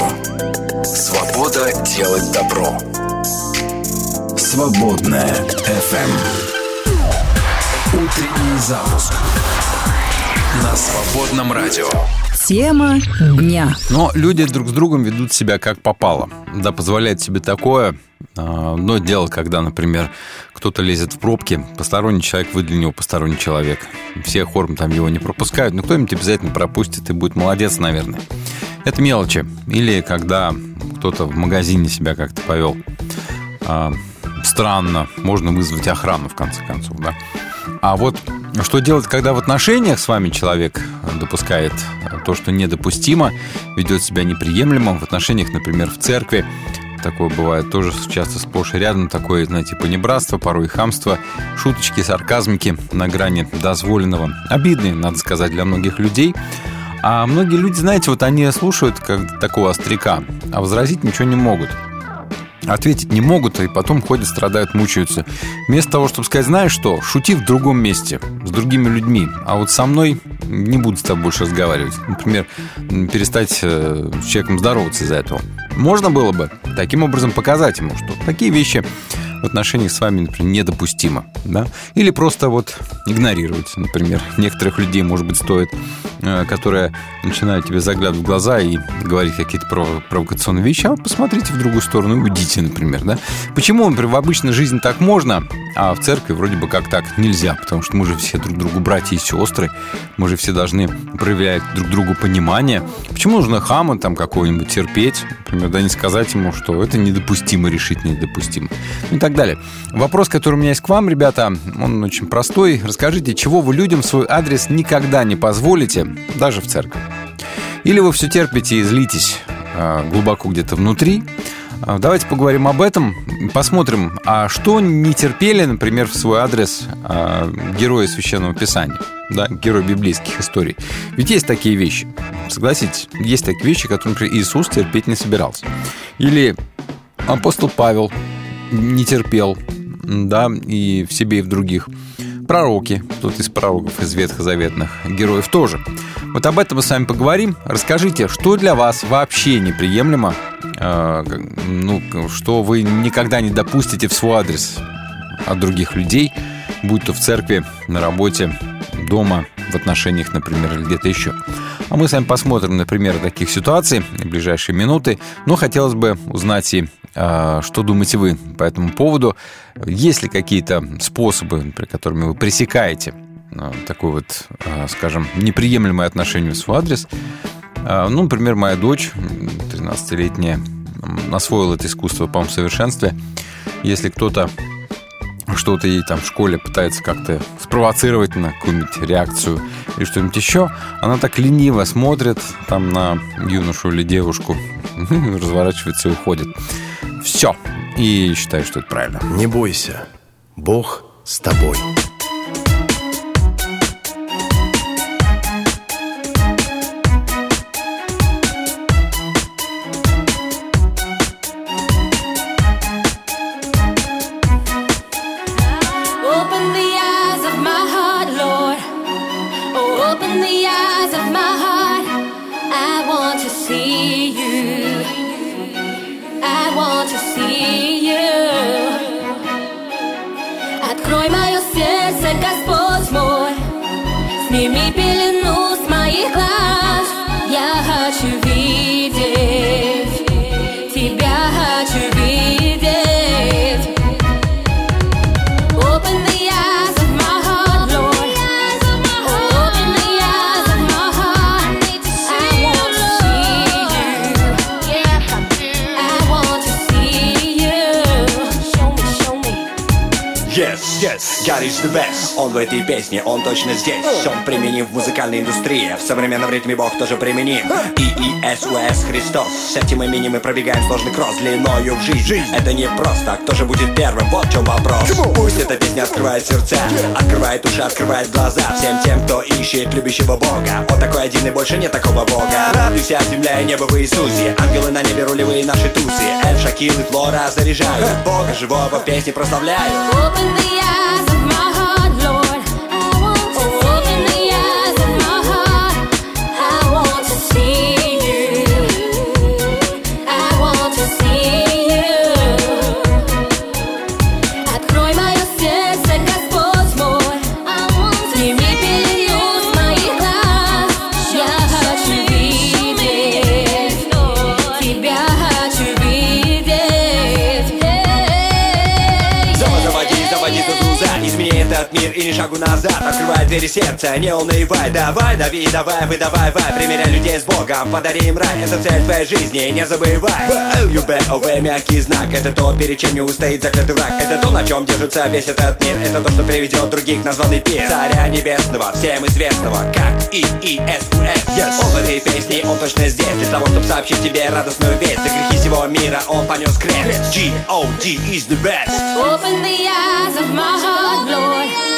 Свобода делать добро. «Свободное FM. Утренний запуск. На «Свободном радио». Тема дня. Но люди друг с другом ведут себя как попало. Да, позволяют себе такое. А, Одно дело, когда, например, кто-то лезет в пробки, посторонний человек, вы для него посторонний человек. Все хором там его не пропускают, но кто-нибудь обязательно пропустит и будет молодец, наверное. Это мелочи. Или когда кто-то в магазине себя как-то повел а, странно, можно вызвать охрану, в конце концов, да. А вот что делать, когда в отношениях с вами человек допускает то, что недопустимо, ведет себя неприемлемо, в отношениях, например, в церкви, такое бывает тоже часто сплошь и рядом, такое, знаете, понебратство, порой хамство, шуточки, сарказмики на грани дозволенного. Обидные, надо сказать, для многих людей. А многие люди, знаете, вот они слушают как такого остряка, а возразить ничего не могут ответить не могут, и потом ходят, страдают, мучаются. Вместо того, чтобы сказать, знаешь что, шути в другом месте, с другими людьми, а вот со мной не буду с тобой больше разговаривать. Например, перестать э, с человеком здороваться из-за этого. Можно было бы таким образом показать ему, что такие вещи в отношениях с вами, например, недопустимо. Да? Или просто вот игнорировать, например. Некоторых людей, может быть, стоит, э, которые начинают тебе заглядывать в глаза и говорить какие-то провокационные вещи, а вот посмотрите в другую сторону и уйдите, например. Да? Почему, например, в обычной жизни так можно, а в церкви вроде бы как так нельзя? Потому что мы же все друг другу братья и сестры, мы же все должны проявлять друг другу понимание. Почему нужно хама там какого-нибудь терпеть, например, да не сказать ему, что это недопустимо, решительно недопустимо. И так далее. Вопрос, который у меня есть к вам, ребята, он очень простой. Расскажите, чего вы людям свой адрес никогда не позволите, даже в церкви? Или вы все терпите и злитесь э, глубоко где-то внутри? Э, давайте поговорим об этом, посмотрим, а что не терпели, например, в свой адрес э, герои Священного Писания, да, герои библейских историй. Ведь есть такие вещи, согласитесь, есть такие вещи, которые, например, Иисус терпеть не собирался. Или апостол Павел не терпел, да, и в себе, и в других. Пророки, тут из пророков из ветхозаветных героев тоже. Вот об этом мы с вами поговорим. Расскажите, что для вас вообще неприемлемо, э, ну, что вы никогда не допустите в свой адрес от других людей, будь то в церкви, на работе, дома, в отношениях, например, или где-то еще. А мы с вами посмотрим на примеры таких ситуаций в ближайшие минуты. Но хотелось бы узнать и что думаете вы по этому поводу? Есть ли какие-то способы, при которыми вы пресекаете а, такое вот, а, скажем, неприемлемое отношение в свой адрес? Ну, например, моя дочь, 13-летняя, освоила это искусство по совершенстве. Если кто-то что-то ей там в школе пытается как-то спровоцировать на какую-нибудь реакцию или что-нибудь еще, она так лениво смотрит там на юношу или девушку, разворачивается и уходит. Все. И считаю, что это правильно. Не бойся. Бог с тобой. The best Он в этой песне, он точно здесь. Он применим в музыкальной индустрии В современном ритме бог тоже применим. И И С У С Христос. С этим именем мы пробегаем сложный кросс Длиною в жизнь. Это не просто, а кто же будет первым? Вот в чем вопрос. Пусть эта песня открывает сердца Открывает уши, открывает глаза. Всем тем, кто ищет любящего Бога. Он такой один и больше нет такого Бога. Радуйся, земля и небо в Иисусе. Ангелы на небе, рулевые наши тусы. Эль, Шакил и Флора заряжают. Бога живого в песне прославляют. Open the eyes of my heart, шагу назад Открывай двери сердца, не унывай. Давай, дави, давай, выдавай, вай Примеряй людей с Богом, подари им рай. Это цель твоей жизни, не забывай. L-U-B-O-V, мягкий знак. Это то, перед чем не устоит закрытый враг. Это то, на чем держится весь этот мир. Это то, что приведет других на званый пир. Царя небесного, всем известного Как И-И-С-У-С yes. Он в этой песне, он точно здесь. Для того, чтобы сообщить тебе радостную весть За грехи всего мира он понес крест. G-O-D is the best. Open the eyes of my heart, Lord.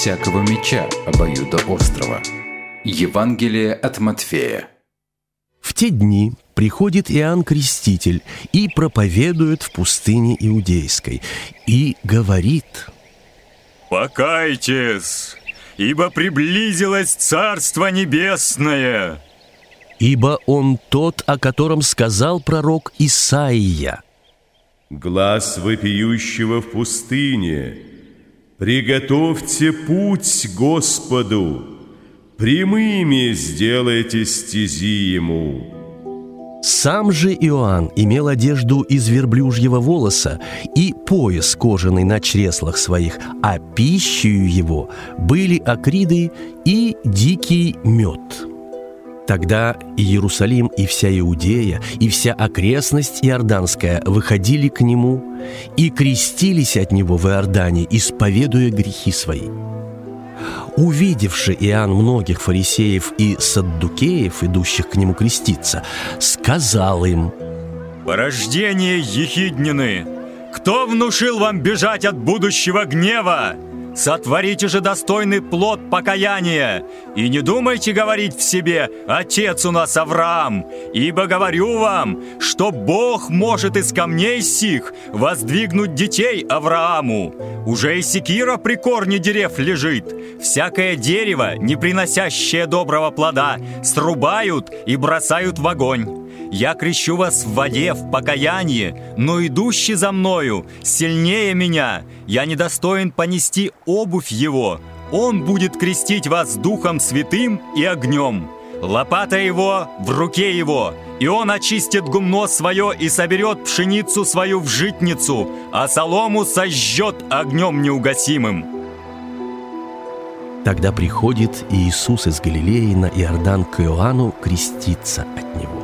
Всякого меча обоюдоострого. Евангелие от Матфея. В те дни приходит Иоанн Креститель и проповедует в пустыне Иудейской, и говорит, «Покайтесь, ибо приблизилось Царство Небесное!» «Ибо Он тот, о котором сказал пророк Исаия». Глаз вопиющего в пустыне. Приготовьте путь Господу, прямыми сделайте стези Ему. Сам же Иоанн имел одежду из верблюжьего волоса и пояс кожаный на чреслах своих, а пищей его были акриды и дикий мед. Тогда Иерусалим и вся Иудея, и вся окрестность Иорданская выходили к нему и крестились от него в Иордане, исповедуя грехи свои. Увидевши Иоанн многих фарисеев и саддукеев, идущих к нему креститься, сказал им, «Порождение ехиднины! Кто внушил вам бежать от будущего гнева? Сотворите же достойный плод покаяния, и не думайте говорить в себе «Отец у нас Авраам», ибо говорю вам, что Бог может из камней сих воздвигнуть детей Аврааму. Уже и секира при корне дерев лежит. Всякое дерево, не приносящее доброго плода, срубают и бросают в огонь. Я крещу вас в воде, в покаянии, но идущий за мною сильнее меня. Я недостоин понести обувь его. Он будет крестить вас Духом Святым и огнем. Лопата его в руке его, и он очистит гумно свое и соберет пшеницу свою в житницу, а солому сожжет огнем неугасимым». Тогда приходит Иисус из Галилеи на Иордан к Иоанну креститься от него.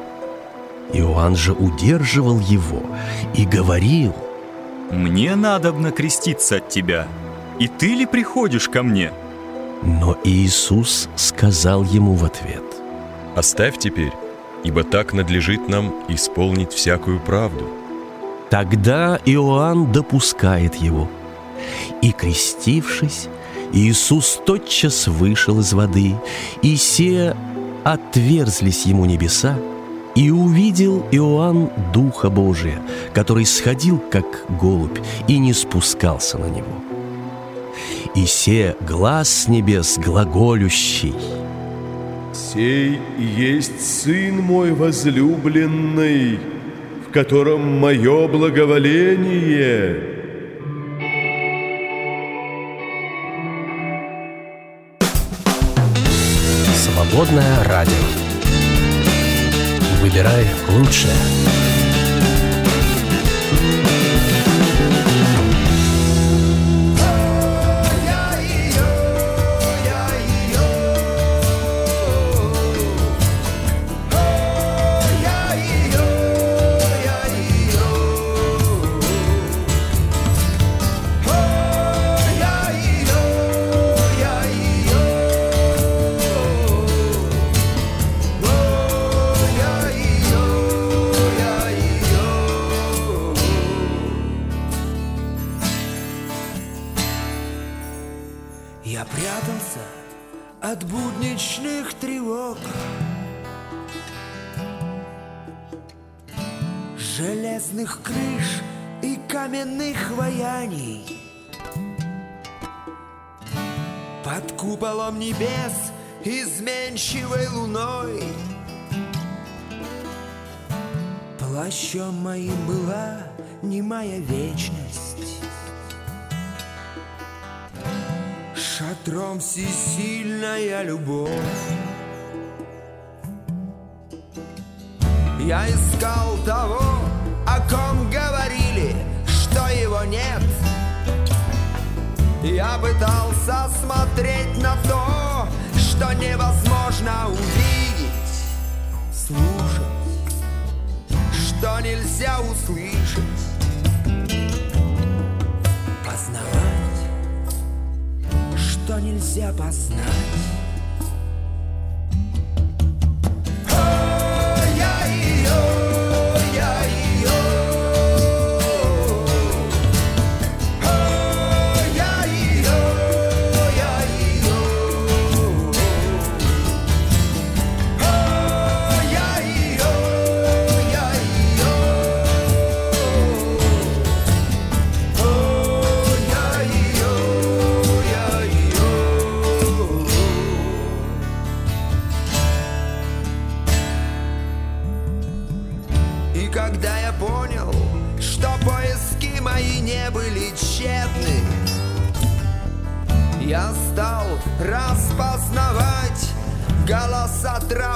Иоанн же удерживал его и говорил, «Мне надобно креститься от тебя, и ты ли приходишь ко мне?» Но Иисус сказал ему в ответ, «Оставь теперь, ибо так надлежит нам исполнить всякую правду». Тогда Иоанн допускает его. И, крестившись, Иисус тотчас вышел из воды, и се отверзлись ему небеса, и увидел Иоанн Духа Божия, который сходил, как голубь, и не спускался на него. И се глаз с небес глаголющий. «Сей есть Сын мой возлюбленный, в котором мое благоволение». Свободное радио. Выбирай лучшее. Небес изменчивой луной. Плащом моим была немая вечность. Шатром всесильная любовь. Я искал того, о ком говорили, что его нет. Я пытался смотреть на то, что невозможно увидеть Слушать, что нельзя услышать. Познавать, что нельзя познать голоса трав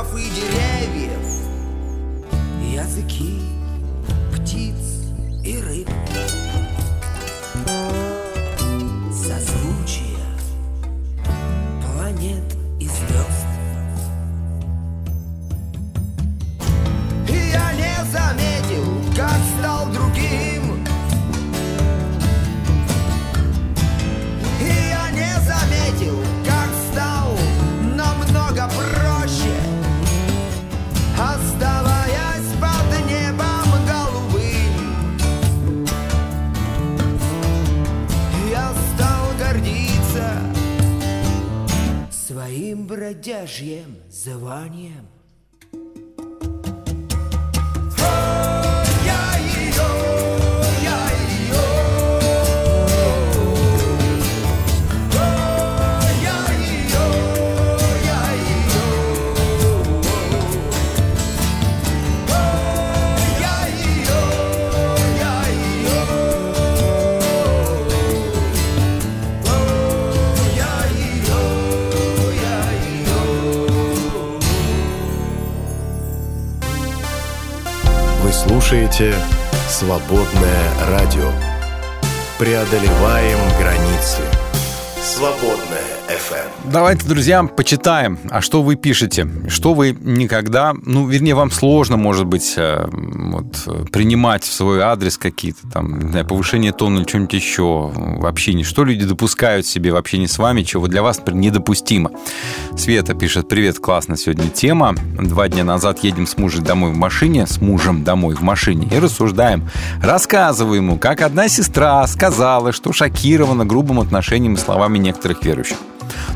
бродяжьим званием слушаете «Свободное радио». Преодолеваем границы. Свободное FM. Давайте, друзья, почитаем, а что вы пишете, что вы никогда, ну, вернее, вам сложно, может быть, э, вот, принимать в свой адрес какие-то там, знаю, повышение тона или что-нибудь еще в общении, что люди допускают себе в общении с вами, чего для вас, недопустимо. Света пишет, привет, классно сегодня тема. Два дня назад едем с мужем домой в машине, с мужем домой в машине и рассуждаем. Рассказываю ему, как одна сестра сказала, что шокирована грубым отношением и словами некоторых верующих.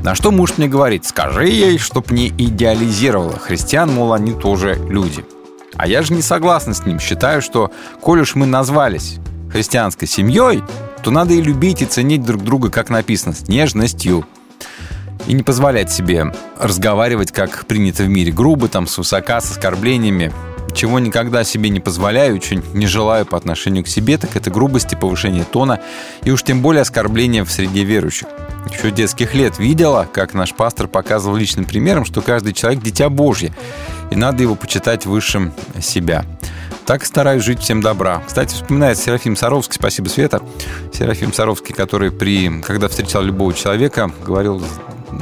На что муж мне говорит, скажи ей, чтоб не идеализировала. Христиан, мол, они тоже люди. А я же не согласна с ним. Считаю, что, коль уж мы назвались христианской семьей, то надо и любить, и ценить друг друга, как написано, с нежностью. И не позволять себе разговаривать, как принято в мире, грубо, там, с высока, с оскорблениями. Чего никогда себе не позволяю, очень не желаю по отношению к себе, так это грубости, повышение тона и уж тем более оскорбления в среде верующих. Еще детских лет видела, как наш пастор показывал личным примером, что каждый человек – дитя Божье, и надо его почитать высшим себя. Так стараюсь жить всем добра. Кстати, вспоминает Серафим Саровский, спасибо, Света. Серафим Саровский, который, при, когда встречал любого человека, говорил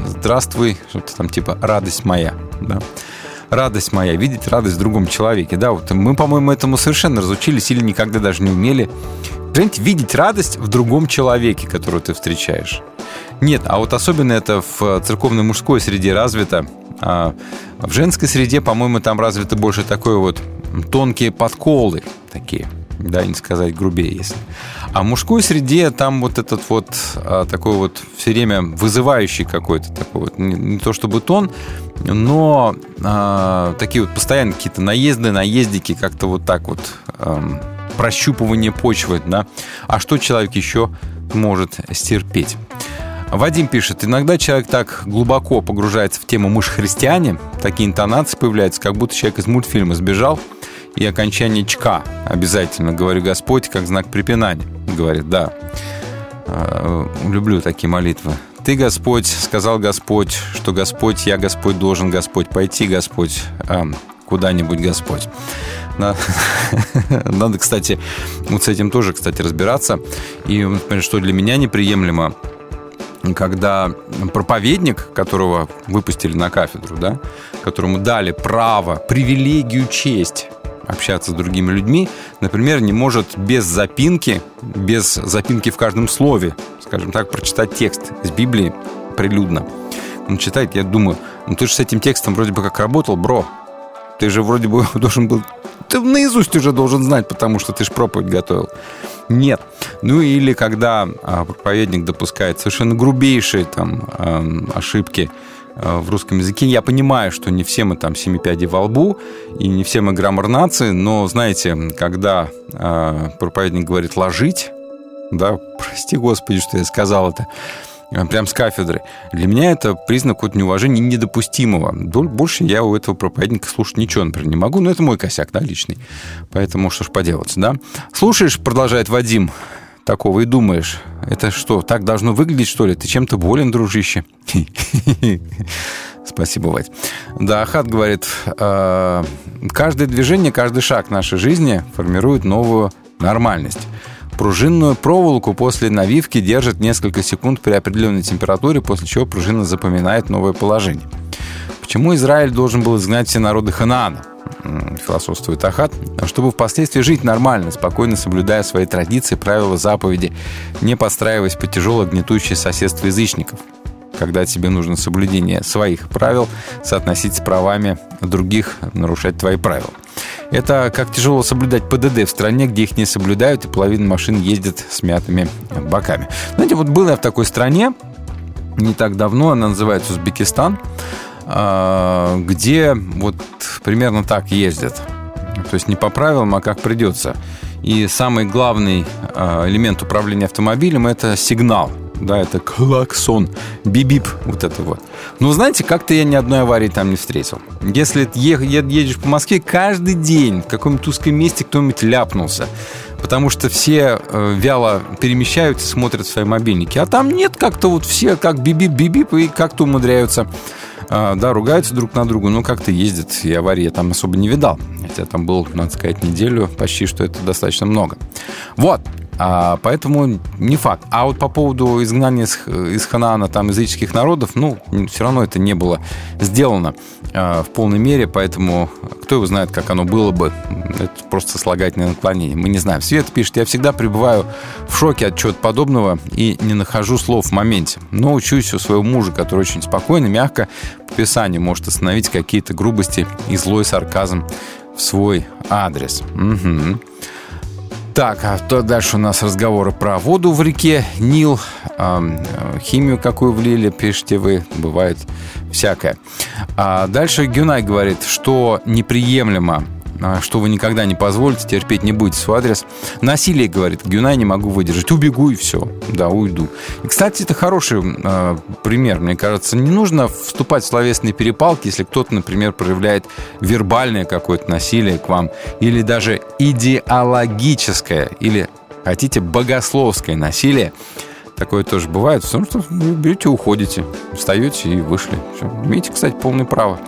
«Здравствуй», что-то там типа «радость моя». Да? Радость моя, видеть радость в другом человеке. Да, вот мы, по-моему, этому совершенно разучились или никогда даже не умели. Понимаете, видеть радость в другом человеке, которого ты встречаешь. Нет, а вот особенно это в церковной мужской среде развито. А в женской среде, по-моему, там развито больше такое вот тонкие подколы такие. Да, не сказать грубее, если. А в мужской среде там вот этот вот а, такой вот все время вызывающий какой-то такой вот, не, то чтобы тон, но а, такие вот постоянно какие-то наезды, наездики, как-то вот так вот а, прощупывание почвы, да. А что человек еще может стерпеть? Вадим пишет, иногда человек так глубоко погружается в тему «мы же христиане», такие интонации появляются, как будто человек из мультфильма сбежал, и окончание «чка» обязательно, говорю Господь, как знак препинания. Говорит, да, э, люблю такие молитвы. Ты, Господь, сказал Господь, что Господь, я, Господь, должен, Господь, пойти, Господь, э, куда-нибудь, Господь. Надо, кстати, вот с этим тоже, кстати, разбираться. И, например, что для меня неприемлемо, когда проповедник, которого выпустили на кафедру, да, которому дали право, привилегию, честь общаться с другими людьми, например, не может без запинки, без запинки в каждом слове, скажем так, прочитать текст из Библии прилюдно. Он читает, я думаю, ну ты же с этим текстом вроде бы как работал, бро. Ты же вроде бы должен был... Ты наизусть уже должен знать, потому что ты же проповедь готовил. Нет. Ну или когда а, проповедник допускает совершенно грубейшие там а, ошибки в русском языке. Я понимаю, что не все мы там семи пядей во лбу, и не все мы граммар нации, но, знаете, когда а, проповедник говорит «ложить», да, прости господи, что я сказал это, а, прям с кафедры. Для меня это признак вот неуважения недопустимого. Больше я у этого проповедника слушать ничего, например, не могу, но это мой косяк, да, личный. Поэтому что ж поделать, да. Слушаешь, продолжает Вадим, такого и думаешь, это что, так должно выглядеть, что ли? Ты чем-то болен, дружище? Спасибо, Вадь. Да, Ахат говорит, «А, каждое движение, каждый шаг нашей жизни формирует новую нормальность. Пружинную проволоку после навивки держит несколько секунд при определенной температуре, после чего пружина запоминает новое положение. Почему Израиль должен был изгнать все народы Ханаана? Философствует Ахат, чтобы впоследствии жить нормально, спокойно соблюдая свои традиции, правила, заповеди, не подстраиваясь под тяжелое гнетущее соседство язычников когда тебе нужно соблюдение своих правил соотносить с правами других, нарушать твои правила. Это как тяжело соблюдать ПДД в стране, где их не соблюдают, и половина машин ездит с мятыми боками. Знаете, вот был я в такой стране не так давно, она называется Узбекистан, где вот примерно так ездят. То есть не по правилам, а как придется. И самый главный а, элемент управления автомобилем – это сигнал – да, это клаксон, бибип, вот это вот. Но знаете, как-то я ни одной аварии там не встретил. Если едешь по Москве, каждый день в каком-нибудь узком месте кто-нибудь ляпнулся. Потому что все э, вяло перемещаются, смотрят свои мобильники. А там нет как-то вот все как бибип-бибип и как-то умудряются да, ругаются друг на друга, но как-то ездят, и аварии я там особо не видал. Хотя там был, надо сказать, неделю, почти что это достаточно много. Вот, а, поэтому не факт. А вот по поводу изгнания из, из Ханаана там языческих народов, ну, все равно это не было сделано а, в полной мере, поэтому кто его знает, как оно было бы. Это просто слагательное наклонение. Мы не знаем. Свет пишет, я всегда пребываю в шоке от чего-то подобного и не нахожу слов в моменте. Но учусь у своего мужа, который очень спокойно, мягко по писанию может остановить какие-то грубости и злой сарказм в свой адрес. Угу. Так, а то дальше у нас разговоры про воду в реке Нил, э, химию какую влили, пишите вы, бывает всякое. А дальше Гюнай говорит, что неприемлемо что вы никогда не позволите, терпеть не будете свой адрес. Насилие, говорит, Гюнай не могу выдержать. Убегу и все. Да, уйду. И, кстати, это хороший э, пример, мне кажется. Не нужно вступать в словесные перепалки, если кто-то, например, проявляет вербальное какое-то насилие к вам, или даже идеологическое, или, хотите, богословское насилие. Такое тоже бывает. Потому что берете, уходите, встаете и вышли. Все. Имеете, кстати, полное право.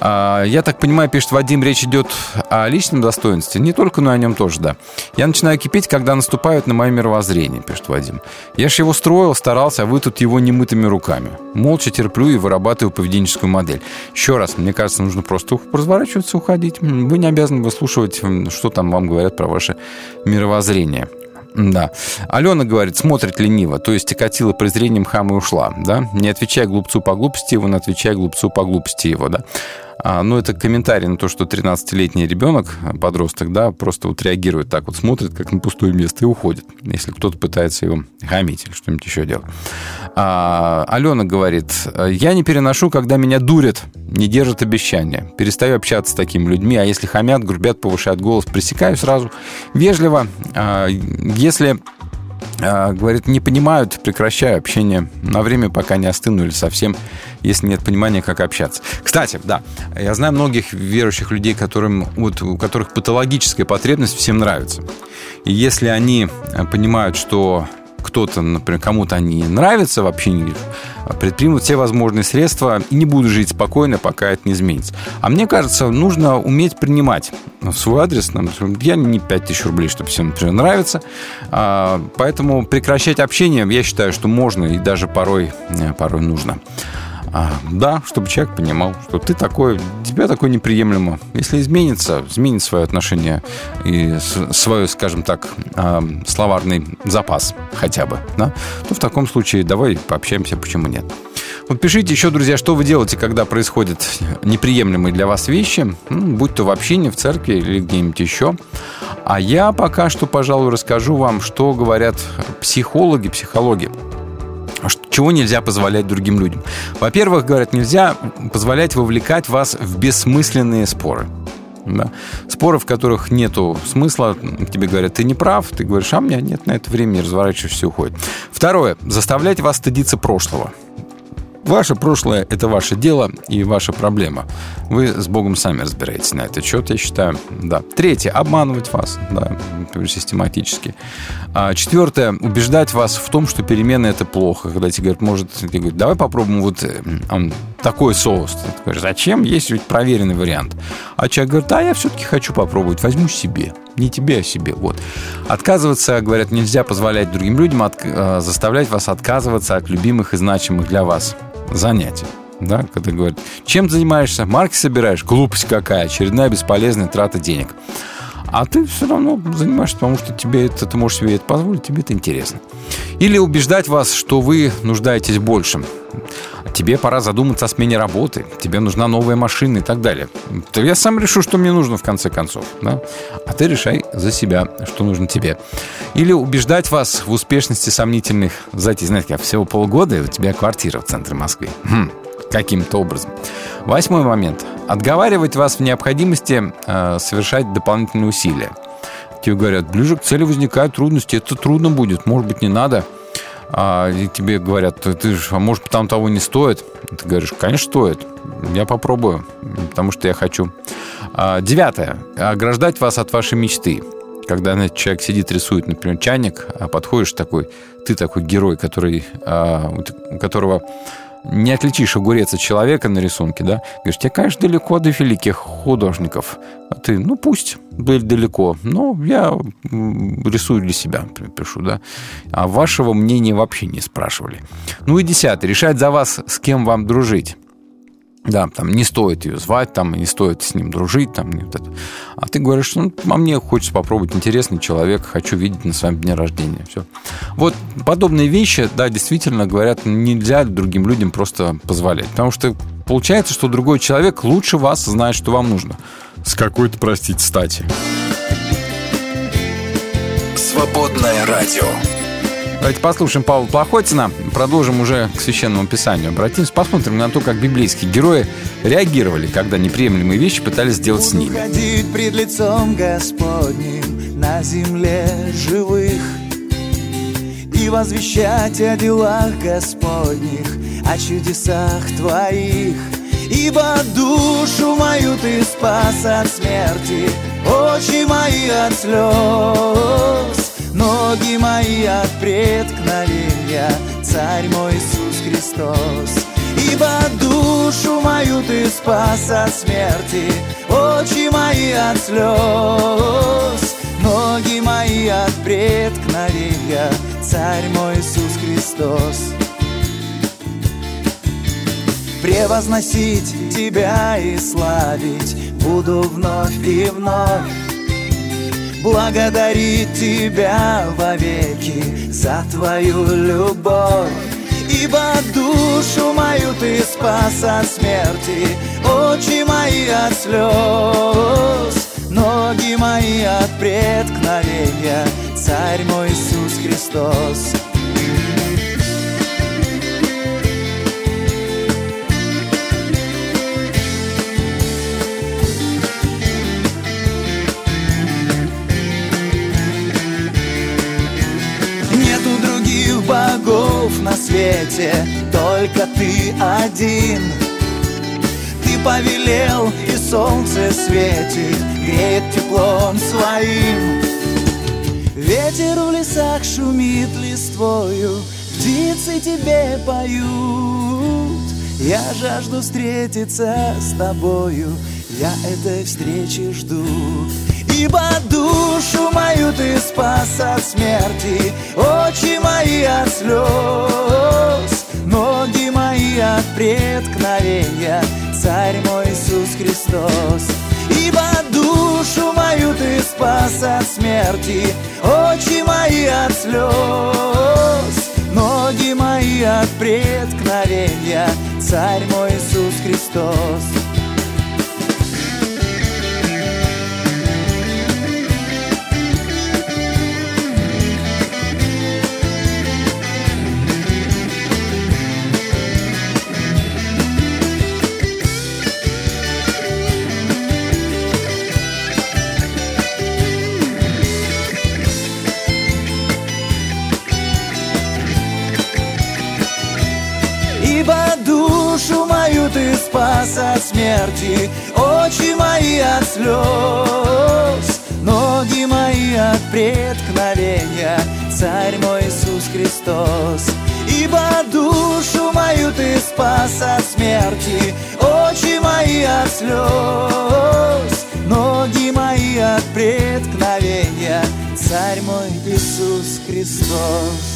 А, я так понимаю, пишет Вадим, речь идет о личном достоинстве. Не только, но и о нем тоже, да. Я начинаю кипеть, когда наступают на мое мировоззрение, пишет Вадим. Я ж его строил, старался, а вы тут его немытыми руками. Молча терплю и вырабатываю поведенческую модель. Еще раз, мне кажется, нужно просто разворачиваться, уходить. Вы не обязаны выслушивать, что там вам говорят про ваше мировоззрение. Да. Алена говорит, смотрит лениво, то есть окатила презрением хам и ушла, да? Не отвечай глупцу по глупости его, но отвечай глупцу по глупости его, да? А, ну, это комментарий на то, что 13-летний ребенок, подросток, да, просто вот реагирует так вот, смотрит, как на пустое место и уходит, если кто-то пытается его хамить или что-нибудь еще делать. А, Алена говорит, я не переношу, когда меня дурят, не держат обещания. Перестаю общаться с такими людьми, а если хамят, грубят, повышают голос, пресекаю сразу. Вежливо. А, если а, говорит, не понимают, прекращаю общение на время, пока не остыну или совсем, если нет понимания, как общаться. Кстати, да, я знаю многих верующих людей, которым, вот, у которых патологическая потребность всем нравится. И если они понимают, что кто-то, например, кому-то они нравятся в общении, предпримут все возможные средства и не будут жить спокойно, пока это не изменится. А мне кажется, нужно уметь принимать в свой адрес. Я не 5000 рублей, чтобы всем, например, нравится. А, поэтому прекращать общение, я считаю, что можно и даже порой, э, порой нужно. А, да, чтобы человек понимал, что ты такой, тебя такое неприемлемо. Если изменится, изменит свое отношение и свой, скажем так, а, словарный запас хотя бы, да, то в таком случае давай пообщаемся, почему нет. Вот пишите еще, друзья, что вы делаете, когда происходят неприемлемые для вас вещи, ну, будь то в общине, в церкви или где-нибудь еще. А я пока что, пожалуй, расскажу вам, что говорят психологи, психологи чего нельзя позволять другим людям. Во-первых, говорят, нельзя позволять вовлекать вас в бессмысленные споры. Да. Споры, в которых нету смысла, тебе говорят, ты не прав, ты говоришь, а у меня нет на это времени, разворачиваешься и уходит. Второе, заставлять вас стыдиться прошлого. Ваше прошлое – это ваше дело и ваша проблема. Вы с Богом сами разбираетесь на этот счет, я считаю. Да. Третье – обманывать вас, да, систематически. А, четвертое – убеждать вас в том, что перемены – это плохо. Когда тебе говорят, может, ты говоришь, давай попробуем вот э, такой соус. Ты говоришь, зачем? Есть ведь проверенный вариант. А человек говорит, а я все-таки хочу попробовать, возьму себе. Не тебе, а себе. Вот. Отказываться, говорят, нельзя позволять другим людям от, э, заставлять вас отказываться от любимых и значимых для вас занятие. Да, когда говорят, чем занимаешься? Марки собираешь? Глупость какая, очередная бесполезная трата денег. А ты все равно занимаешься, потому что тебе это, ты можешь себе это позволить, тебе это интересно. Или убеждать вас, что вы нуждаетесь в. Тебе пора задуматься о смене работы, тебе нужна новая машина и так далее. То я сам решу, что мне нужно в конце концов. Да? А ты решай за себя, что нужно тебе. Или убеждать вас в успешности сомнительных затей. Знаете, всего полгода, и у тебя квартира в центре Москвы. Хм, каким-то образом. Восьмой момент. Отговаривать вас в необходимости э, совершать дополнительные усилия. Тебе говорят, ближе к цели возникают трудности, это трудно будет, может быть, не надо. А, и тебе говорят, ты же, а может, там того не стоит? Ты говоришь, конечно, стоит. Я попробую, потому что я хочу. А, девятое. Ограждать вас от вашей мечты. Когда знаете, человек сидит, рисует, например, чайник, а подходишь такой, ты такой герой, который, а, у которого не отличишь огурец от человека на рисунке, да? Говоришь, тебе, конечно, далеко до великих художников. А ты, ну, пусть были далеко, но я рисую для себя, пишу, да? А вашего мнения вообще не спрашивали. Ну и десятый. Решать за вас, с кем вам дружить. Да, там не стоит ее звать, там не стоит с ним дружить, там не вот это. А ты говоришь, ну, а мне хочется попробовать интересный человек, хочу видеть на своем дне рождения. Все. Вот подобные вещи, да, действительно говорят, нельзя другим людям просто позволять. Потому что получается, что другой человек лучше вас знает, что вам нужно. С какой-то, простите, стати. Свободное радио. Давайте послушаем Павла Плохотина, продолжим уже к Священному Писанию. Обратимся, посмотрим на то, как библейские герои реагировали, когда неприемлемые вещи пытались сделать с ними. ходить пред лицом Господним на земле живых И возвещать о делах Господних, о чудесах Твоих Ибо душу мою Ты спас от смерти, очи мои от слез Ноги мои от преткновения, Царь мой Иисус Христос. Ибо душу мою Ты спас от смерти, Очи мои от слез, Ноги мои от преткновения, Царь мой Иисус Христос. Превозносить Тебя и славить Буду вновь и вновь Благодарить Тебя вовеки за Твою любовь Ибо душу мою Ты спас от смерти Очи мои от слез, ноги мои от преткновения, Царь мой Иисус Христос. На свете, только ты один. Ты повелел, и солнце светит, греет теплом своим. Ветер в лесах шумит листвою, птицы тебе поют. Я жажду встретиться с тобою, я этой встречи жду. Ибо душу мою ты спас от смерти, очи мои от слез, ноги мои от преткновения, Царь мой Иисус Христос. Ибо душу мою ты спас от смерти, очи мои от слез, ноги мои от преткновения, Царь мой Иисус Христос. Спас от смерти, очи мои от слез, ноги мои от преткновения, Царь мой Иисус Христос. Ибо душу мою ты спас от смерти, очи мои от слез, ноги мои от преткновения, Царь мой Иисус Христос.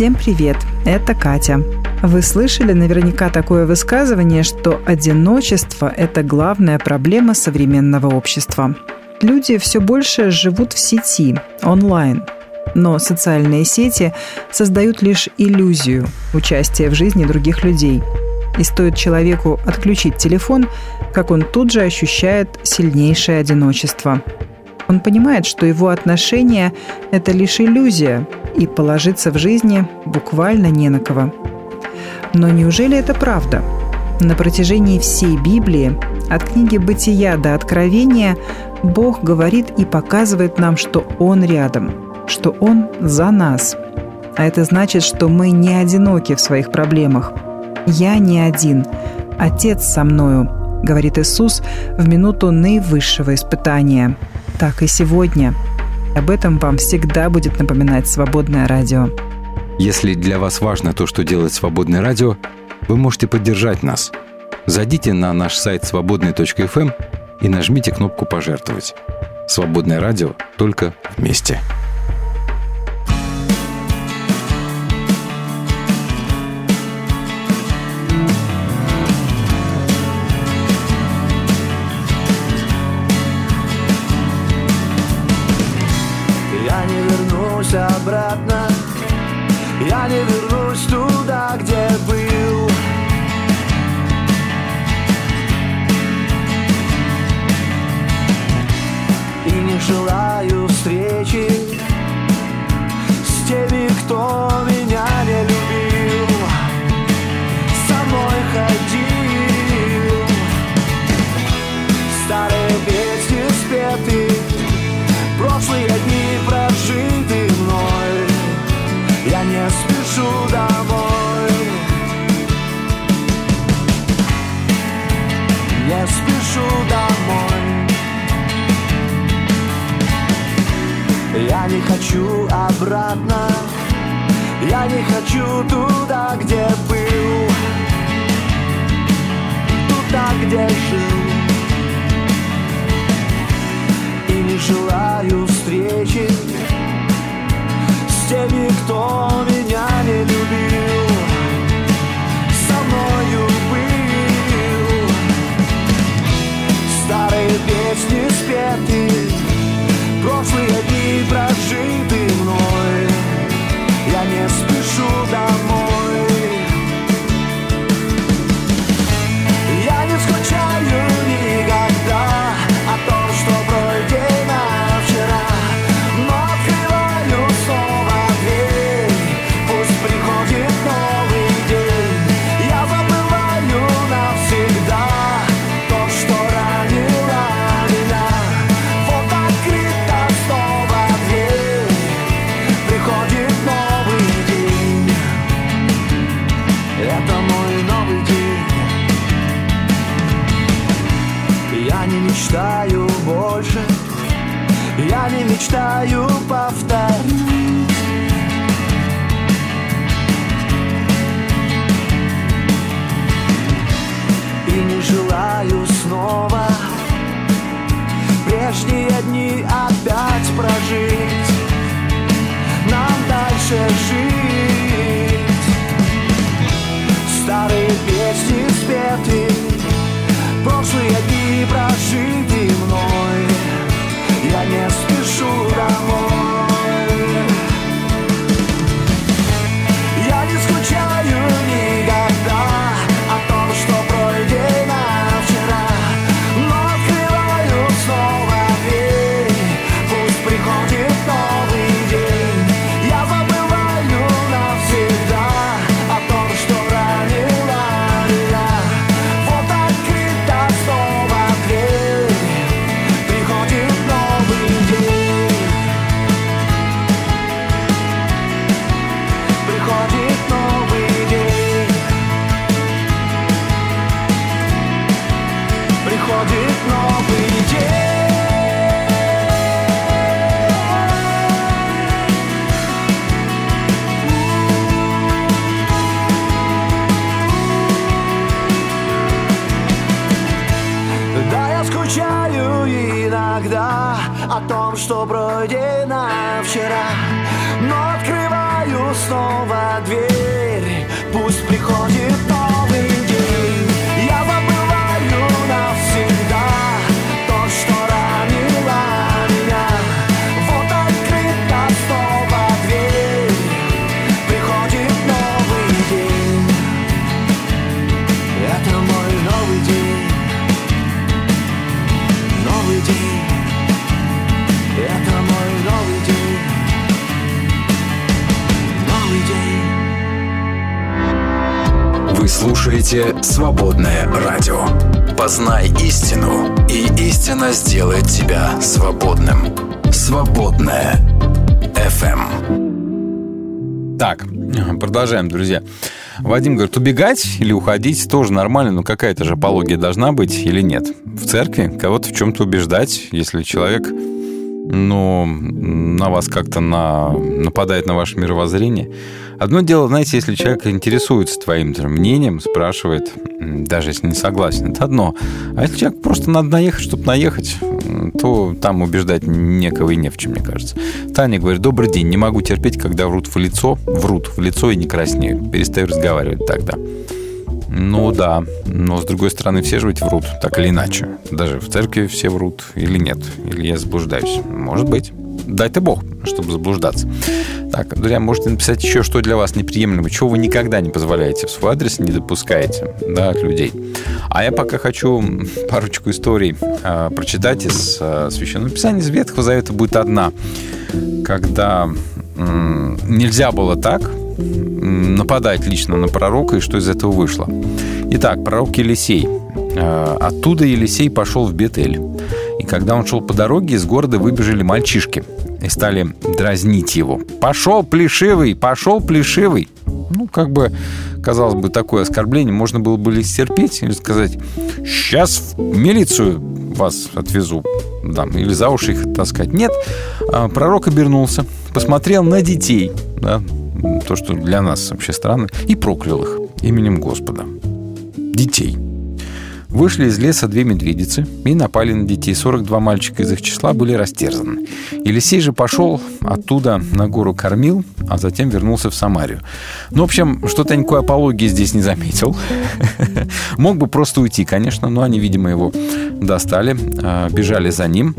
Всем привет, это Катя. Вы слышали наверняка такое высказывание, что одиночество – это главная проблема современного общества. Люди все больше живут в сети, онлайн. Но социальные сети создают лишь иллюзию участия в жизни других людей. И стоит человеку отключить телефон, как он тут же ощущает сильнейшее одиночество. Он понимает, что его отношения – это лишь иллюзия, и положиться в жизни буквально не на кого. Но неужели это правда? На протяжении всей Библии, от книги «Бытия» до «Откровения», Бог говорит и показывает нам, что Он рядом, что Он за нас. А это значит, что мы не одиноки в своих проблемах. «Я не один. Отец со мною», — говорит Иисус в минуту наивысшего испытания. Так и сегодня – об этом вам всегда будет напоминать «Свободное радио». Если для вас важно то, что делает «Свободное радио», вы можете поддержать нас. Зайдите на наш сайт свободный.фм и нажмите кнопку «Пожертвовать». «Свободное радио» только вместе. Я я не хочу туда, где был, туда, где жил. И не желаю встречи с теми, кто меня не любил. «Свободное радио». Познай истину, и истина сделает тебя свободным. «Свободное FM». Так, продолжаем, друзья. Вадим говорит, убегать или уходить тоже нормально, но какая-то же апология должна быть или нет? В церкви кого-то в чем-то убеждать, если человек, ну, на вас как-то на, нападает на ваше мировоззрение. Одно дело, знаете, если человек интересуется твоим мнением, спрашивает, даже если не согласен, это одно. А если человек просто надо наехать, чтобы наехать, то там убеждать некого и не в чем, мне кажется. Таня говорит, добрый день, не могу терпеть, когда врут в лицо, врут в лицо и не краснеют. Перестаю разговаривать тогда. Ну да, но с другой стороны, все же ведь врут, так или иначе. Даже в церкви все врут или нет, или я заблуждаюсь. Может быть. Дай ты бог, чтобы заблуждаться. Так, друзья, можете написать еще, что для вас неприемлемо, чего вы никогда не позволяете в свой адрес, не допускаете да, от людей. А я пока хочу парочку историй э, прочитать из э, Священного Писания. Из Ветхого Завета будет одна, когда м, нельзя было так м, нападать лично на пророка, и что из этого вышло. Итак, пророк Елисей. Э, Оттуда Елисей пошел в Бетель. И когда он шел по дороге, из города выбежали мальчишки и стали дразнить его. «Пошел, плешивый! Пошел, плешивый!» Ну, как бы, казалось бы, такое оскорбление можно было бы ли стерпеть или сказать «Сейчас в милицию вас отвезу», да, или за уши их таскать. Нет, а, пророк обернулся, посмотрел на детей, да, то, что для нас вообще странно, и проклял их именем Господа. Детей. Вышли из леса две медведицы и напали на детей. 42 мальчика из их числа были растерзаны. Елисей же пошел оттуда на гору кормил, а затем вернулся в Самарию. Ну, в общем, что-то никакой апологии здесь не заметил. Мог бы просто уйти, конечно, но они, видимо, его достали, а, бежали за ним,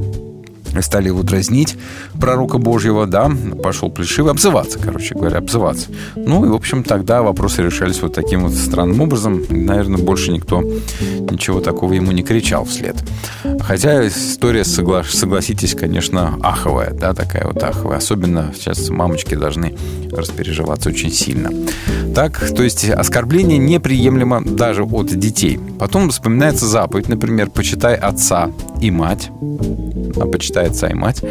стали его дразнить, пророка Божьего, да, пошел плешивый, обзываться, короче говоря, обзываться. Ну и, в общем, тогда вопросы решались вот таким вот странным образом. Наверное, больше никто ничего такого ему не кричал вслед. Хотя история, согла- согласитесь, конечно, аховая, да, такая вот аховая. Особенно сейчас мамочки должны распереживаться очень сильно. Так, то есть оскорбление неприемлемо даже от детей. Потом вспоминается заповедь, например, «Почитай отца и мать». А почитай отца и мать.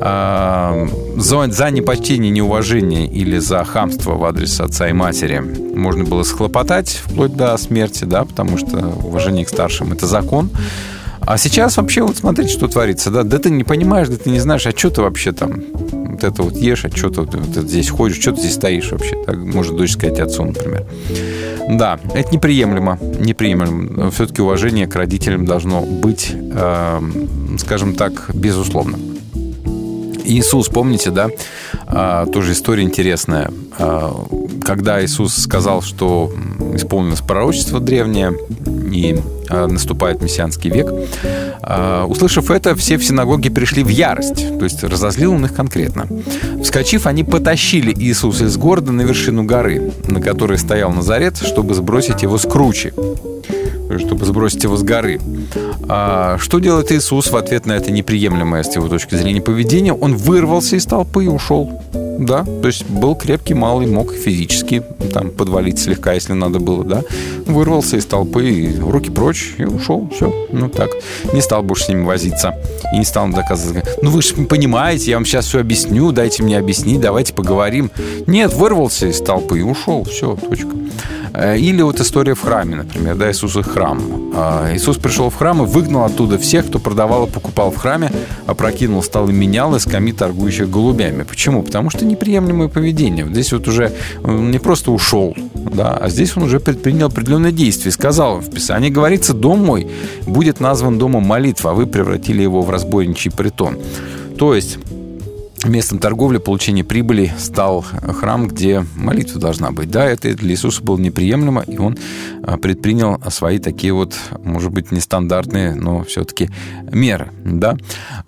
А, за, за непочтение, неуважение или за хамство в адрес отца и матери можно было схлопотать вплоть до смерти, да, потому что уважение к старшим – это закон. А сейчас вообще вот смотрите, что творится, да, да ты не понимаешь, да ты не знаешь, а что ты вообще там вот это вот ешь, а что ты вот, здесь ходишь, что ты здесь стоишь вообще, так может дочь сказать отцу, например. Да, это неприемлемо, неприемлемо. Все-таки уважение к родителям должно быть, э, скажем так, безусловно. Иисус, помните, да, а, тоже история интересная. А, когда Иисус сказал, что исполнилось пророчество древнее и а, наступает мессианский век, а, услышав это, все в синагоге пришли в ярость, то есть разозлил он их конкретно. Вскочив, они потащили Иисуса из города на вершину горы, на которой стоял Назарет, чтобы сбросить его с кручи чтобы сбросить его с горы. А что делает Иисус в ответ на это неприемлемое с его точки зрения поведение? Он вырвался из толпы и ушел. Да, то есть был крепкий, малый, мог физически там подвалить слегка, если надо было, да. Вырвался из толпы, руки прочь и ушел. Все, ну так. Не стал больше с ними возиться. И не стал доказывать. Ну вы же понимаете, я вам сейчас все объясню, дайте мне объяснить, давайте поговорим. Нет, вырвался из толпы и ушел. Все, точка. Э, или вот история в храме, например, да, Иисус и храм. А, Иисус пришел в храм и выгнал оттуда всех, кто продавал и покупал в храме, опрокинул стол и менял из скамьи, торгующих голубями. Почему? Потому что неприемлемое поведение. здесь вот уже он не просто ушел, да, а здесь он уже предпринял определенные действия. Сказал в Писании, говорится, дом мой будет назван домом молитвы, а вы превратили его в разбойничий притон. То есть местом торговли, получения прибыли стал храм, где молитва должна быть. Да, это для Иисуса было неприемлемо, и он а, предпринял свои такие вот, может быть, нестандартные, но все-таки меры. Да?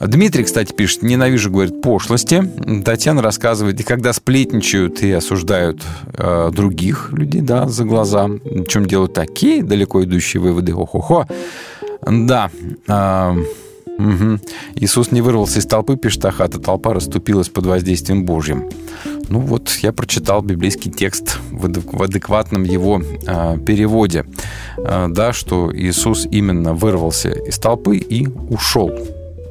Дмитрий, кстати, пишет, ненавижу, говорит, пошлости. Татьяна рассказывает, и когда сплетничают и осуждают э, других людей, да, за глаза, чем делают такие далеко идущие выводы, хо-хо-хо. Да, э, Угу. Иисус не вырвался из толпы, пишет Ахат, а толпа расступилась под воздействием Божьим. Ну вот, я прочитал библейский текст в адекватном его э, переводе, э, да, что Иисус именно вырвался из толпы и ушел.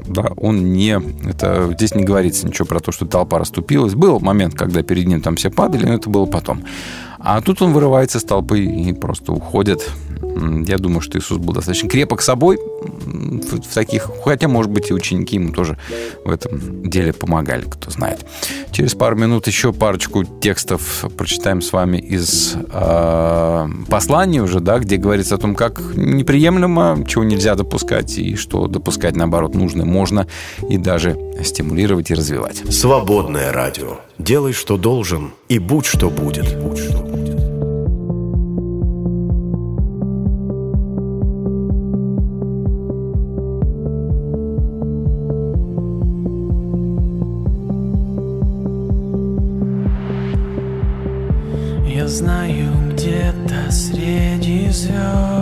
Да, он не... Это, здесь не говорится ничего про то, что толпа расступилась. Был момент, когда перед ним там все падали, но это было потом. А тут он вырывается из толпы и просто уходит. Я думаю, что Иисус был достаточно крепок собой в таких, хотя, может быть, и ученики ему тоже в этом деле помогали, кто знает. Через пару минут еще парочку текстов прочитаем с вами из э, послания уже, да, где говорится о том, как неприемлемо, чего нельзя допускать, и что допускать, наоборот, нужно, можно, и даже стимулировать и развивать. Свободное радио. Делай, что должен, и будь, что будет. Будь, что будет. Знаю где-то среди звезд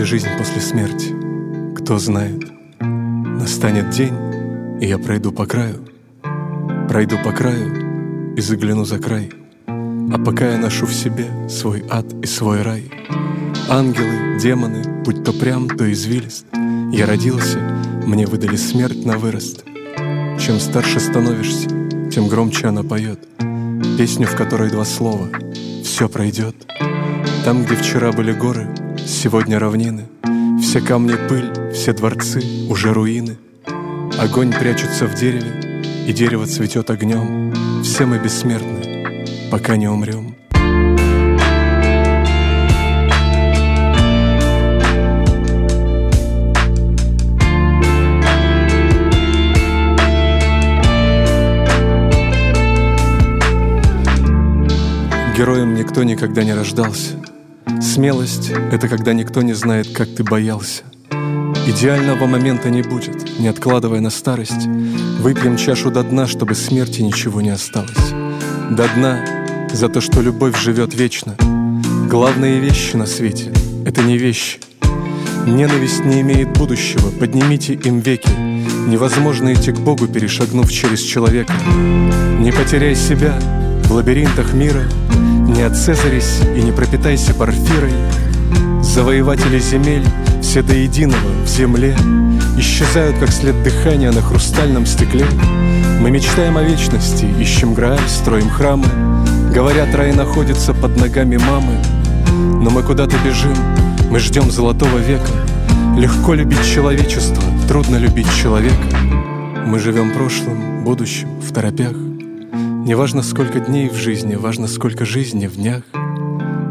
ли жизнь после смерти? Кто знает? Настанет день, и я пройду по краю. Пройду по краю и загляну за край. А пока я ношу в себе свой ад и свой рай. Ангелы, демоны, будь то прям, то извилист. Я родился, мне выдали смерть на вырост. Чем старше становишься, тем громче она поет. Песню, в которой два слова «Все пройдет». Там, где вчера были горы, сегодня равнины. Все камни пыль, все дворцы уже руины. Огонь прячется в дереве, и дерево цветет огнем. Все мы бессмертны, пока не умрем. Героем никто никогда не рождался. Смелость — это когда никто не знает, как ты боялся. Идеального момента не будет, не откладывая на старость. Выпьем чашу до дна, чтобы смерти ничего не осталось. До дна за то, что любовь живет вечно. Главные вещи на свете — это не вещи. Ненависть не имеет будущего, поднимите им веки. Невозможно идти к Богу, перешагнув через человека. Не потеряй себя в лабиринтах мира, не отцезарись и не пропитайся порфирой. Завоеватели земель, все до единого в земле, Исчезают, как след дыхания на хрустальном стекле. Мы мечтаем о вечности, ищем Грааль, строим храмы. Говорят, рай находится под ногами мамы. Но мы куда-то бежим, мы ждем золотого века. Легко любить человечество, трудно любить человека. Мы живем прошлым, будущим, в торопях. Не важно, сколько дней в жизни, важно, сколько жизни в днях.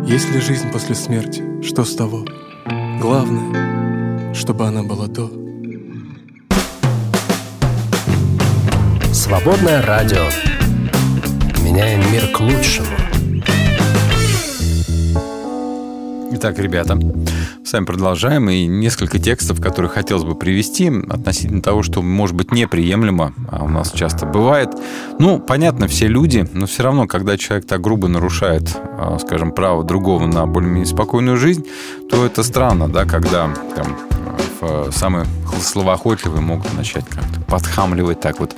Есть ли жизнь после смерти? Что с того? Главное, чтобы она была до. Свободное радио. Меняем мир к лучшему. Итак, ребята, с вами продолжаем. И несколько текстов, которые хотелось бы привести относительно того, что может быть неприемлемо, а у нас часто бывает. Ну, понятно, все люди, но все равно, когда человек так грубо нарушает, а, скажем, право другого на более-менее спокойную жизнь, то это странно, да, когда там, в самые словоохотливые могут начать как-то подхамливать так вот,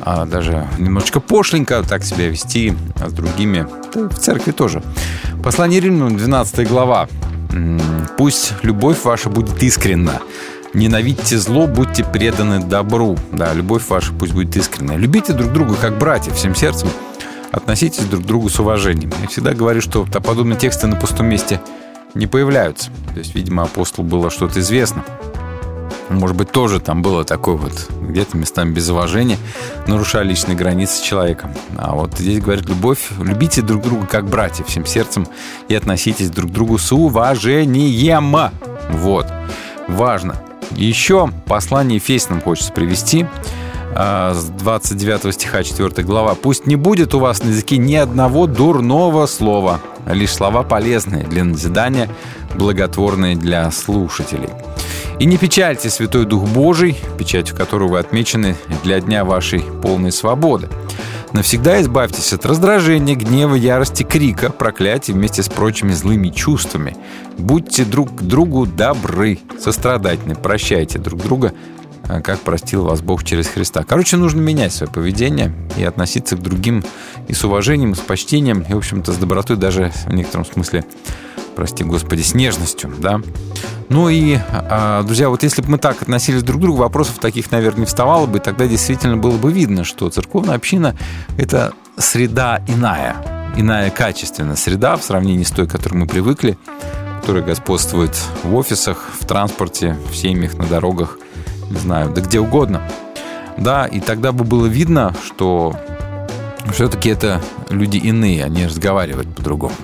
а даже немножечко пошленько так себя вести а с другими. В церкви тоже. Послание Римлянам, 12 глава. «Пусть любовь ваша будет искренна, Ненавидьте зло, будьте преданы добру. Да, любовь ваша пусть будет искренная. Любите друг друга как братья всем сердцем. Относитесь друг к другу с уважением. Я всегда говорю, что подобные тексты на пустом месте не появляются. То есть, видимо, апостолу было что-то известно. Может быть, тоже там было такое вот, где-то местами без уважения, нарушая личные границы с человеком. А вот здесь говорит любовь, любите друг друга как братья всем сердцем и относитесь друг к другу с уважением. Вот. Важно. Еще послание Ефесиным хочется привести а, с 29 стиха 4 глава. «Пусть не будет у вас на языке ни одного дурного слова, лишь слова полезные для назидания, благотворные для слушателей». И не печальте Святой Дух Божий, печатью которого вы отмечены для дня вашей полной свободы. Навсегда избавьтесь от раздражения, гнева, ярости, крика, проклятий вместе с прочими злыми чувствами. Будьте друг к другу добры, сострадательны, прощайте друг друга, а, как простил вас Бог через Христа. Короче, нужно менять свое поведение и относиться к другим и с уважением, и с почтением, и, в общем-то, с добротой даже в некотором смысле прости господи, с нежностью, да. Ну и, а, друзья, вот если бы мы так относились друг к другу, вопросов таких, наверное, не вставало бы, тогда действительно было бы видно, что церковная община – это среда иная, иная качественная среда в сравнении с той, к которой мы привыкли, которая господствует в офисах, в транспорте, в семьях, на дорогах, не знаю, да где угодно. Да, и тогда бы было видно, что все-таки это люди иные, они разговаривают по-другому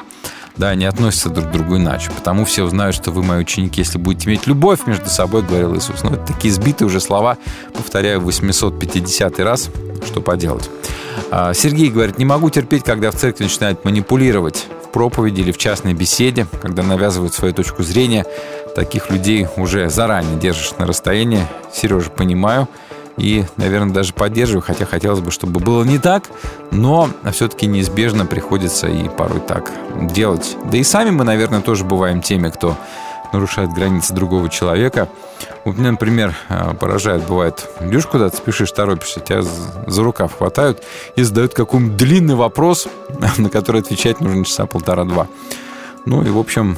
да, они относятся друг к другу иначе. Потому все узнают, что вы мои ученики, если будете иметь любовь между собой, говорил Иисус. Ну, это такие сбитые уже слова, повторяю, 850 раз, что поделать. А, Сергей говорит, не могу терпеть, когда в церкви начинают манипулировать в проповеди или в частной беседе, когда навязывают свою точку зрения. Таких людей уже заранее держишь на расстоянии. Сережа, понимаю и, наверное, даже поддерживаю, хотя хотелось бы, чтобы было не так, но все-таки неизбежно приходится и порой так делать. Да и сами мы, наверное, тоже бываем теми, кто нарушает границы другого человека. Вот меня, например, э, поражает, бывает, идешь куда-то, спешишь, торопишься, тебя за рукав хватают и задают какой-нибудь длинный вопрос, на который отвечать нужно часа полтора-два. Ну и, в общем,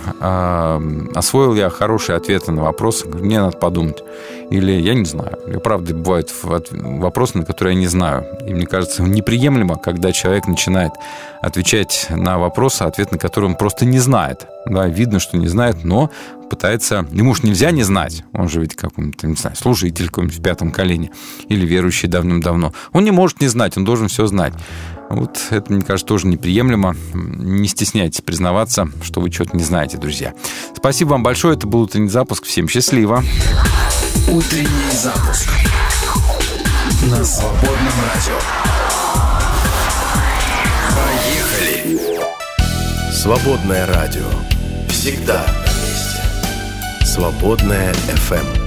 освоил я хорошие ответы на вопросы. Мне надо подумать. Или я не знаю. И правда, бывают вопросы, на которые я не знаю. И мне кажется, неприемлемо, когда человек начинает отвечать на вопросы, ответ на который он просто не знает. Да, видно, что не знает, но пытается... Ему же нельзя не знать. Он же ведь какой-нибудь, не знаю, служитель какой-нибудь в пятом колене или верующий давным-давно. Он не может не знать, он должен все знать. Вот это, мне кажется, тоже неприемлемо. Не стесняйтесь признаваться, что вы что-то не знаете, друзья. Спасибо вам большое. Это был утренний запуск. Всем счастливо. Утренний запуск на свободном радио. Поехали! Свободное радио. Всегда вместе. Свободное FM.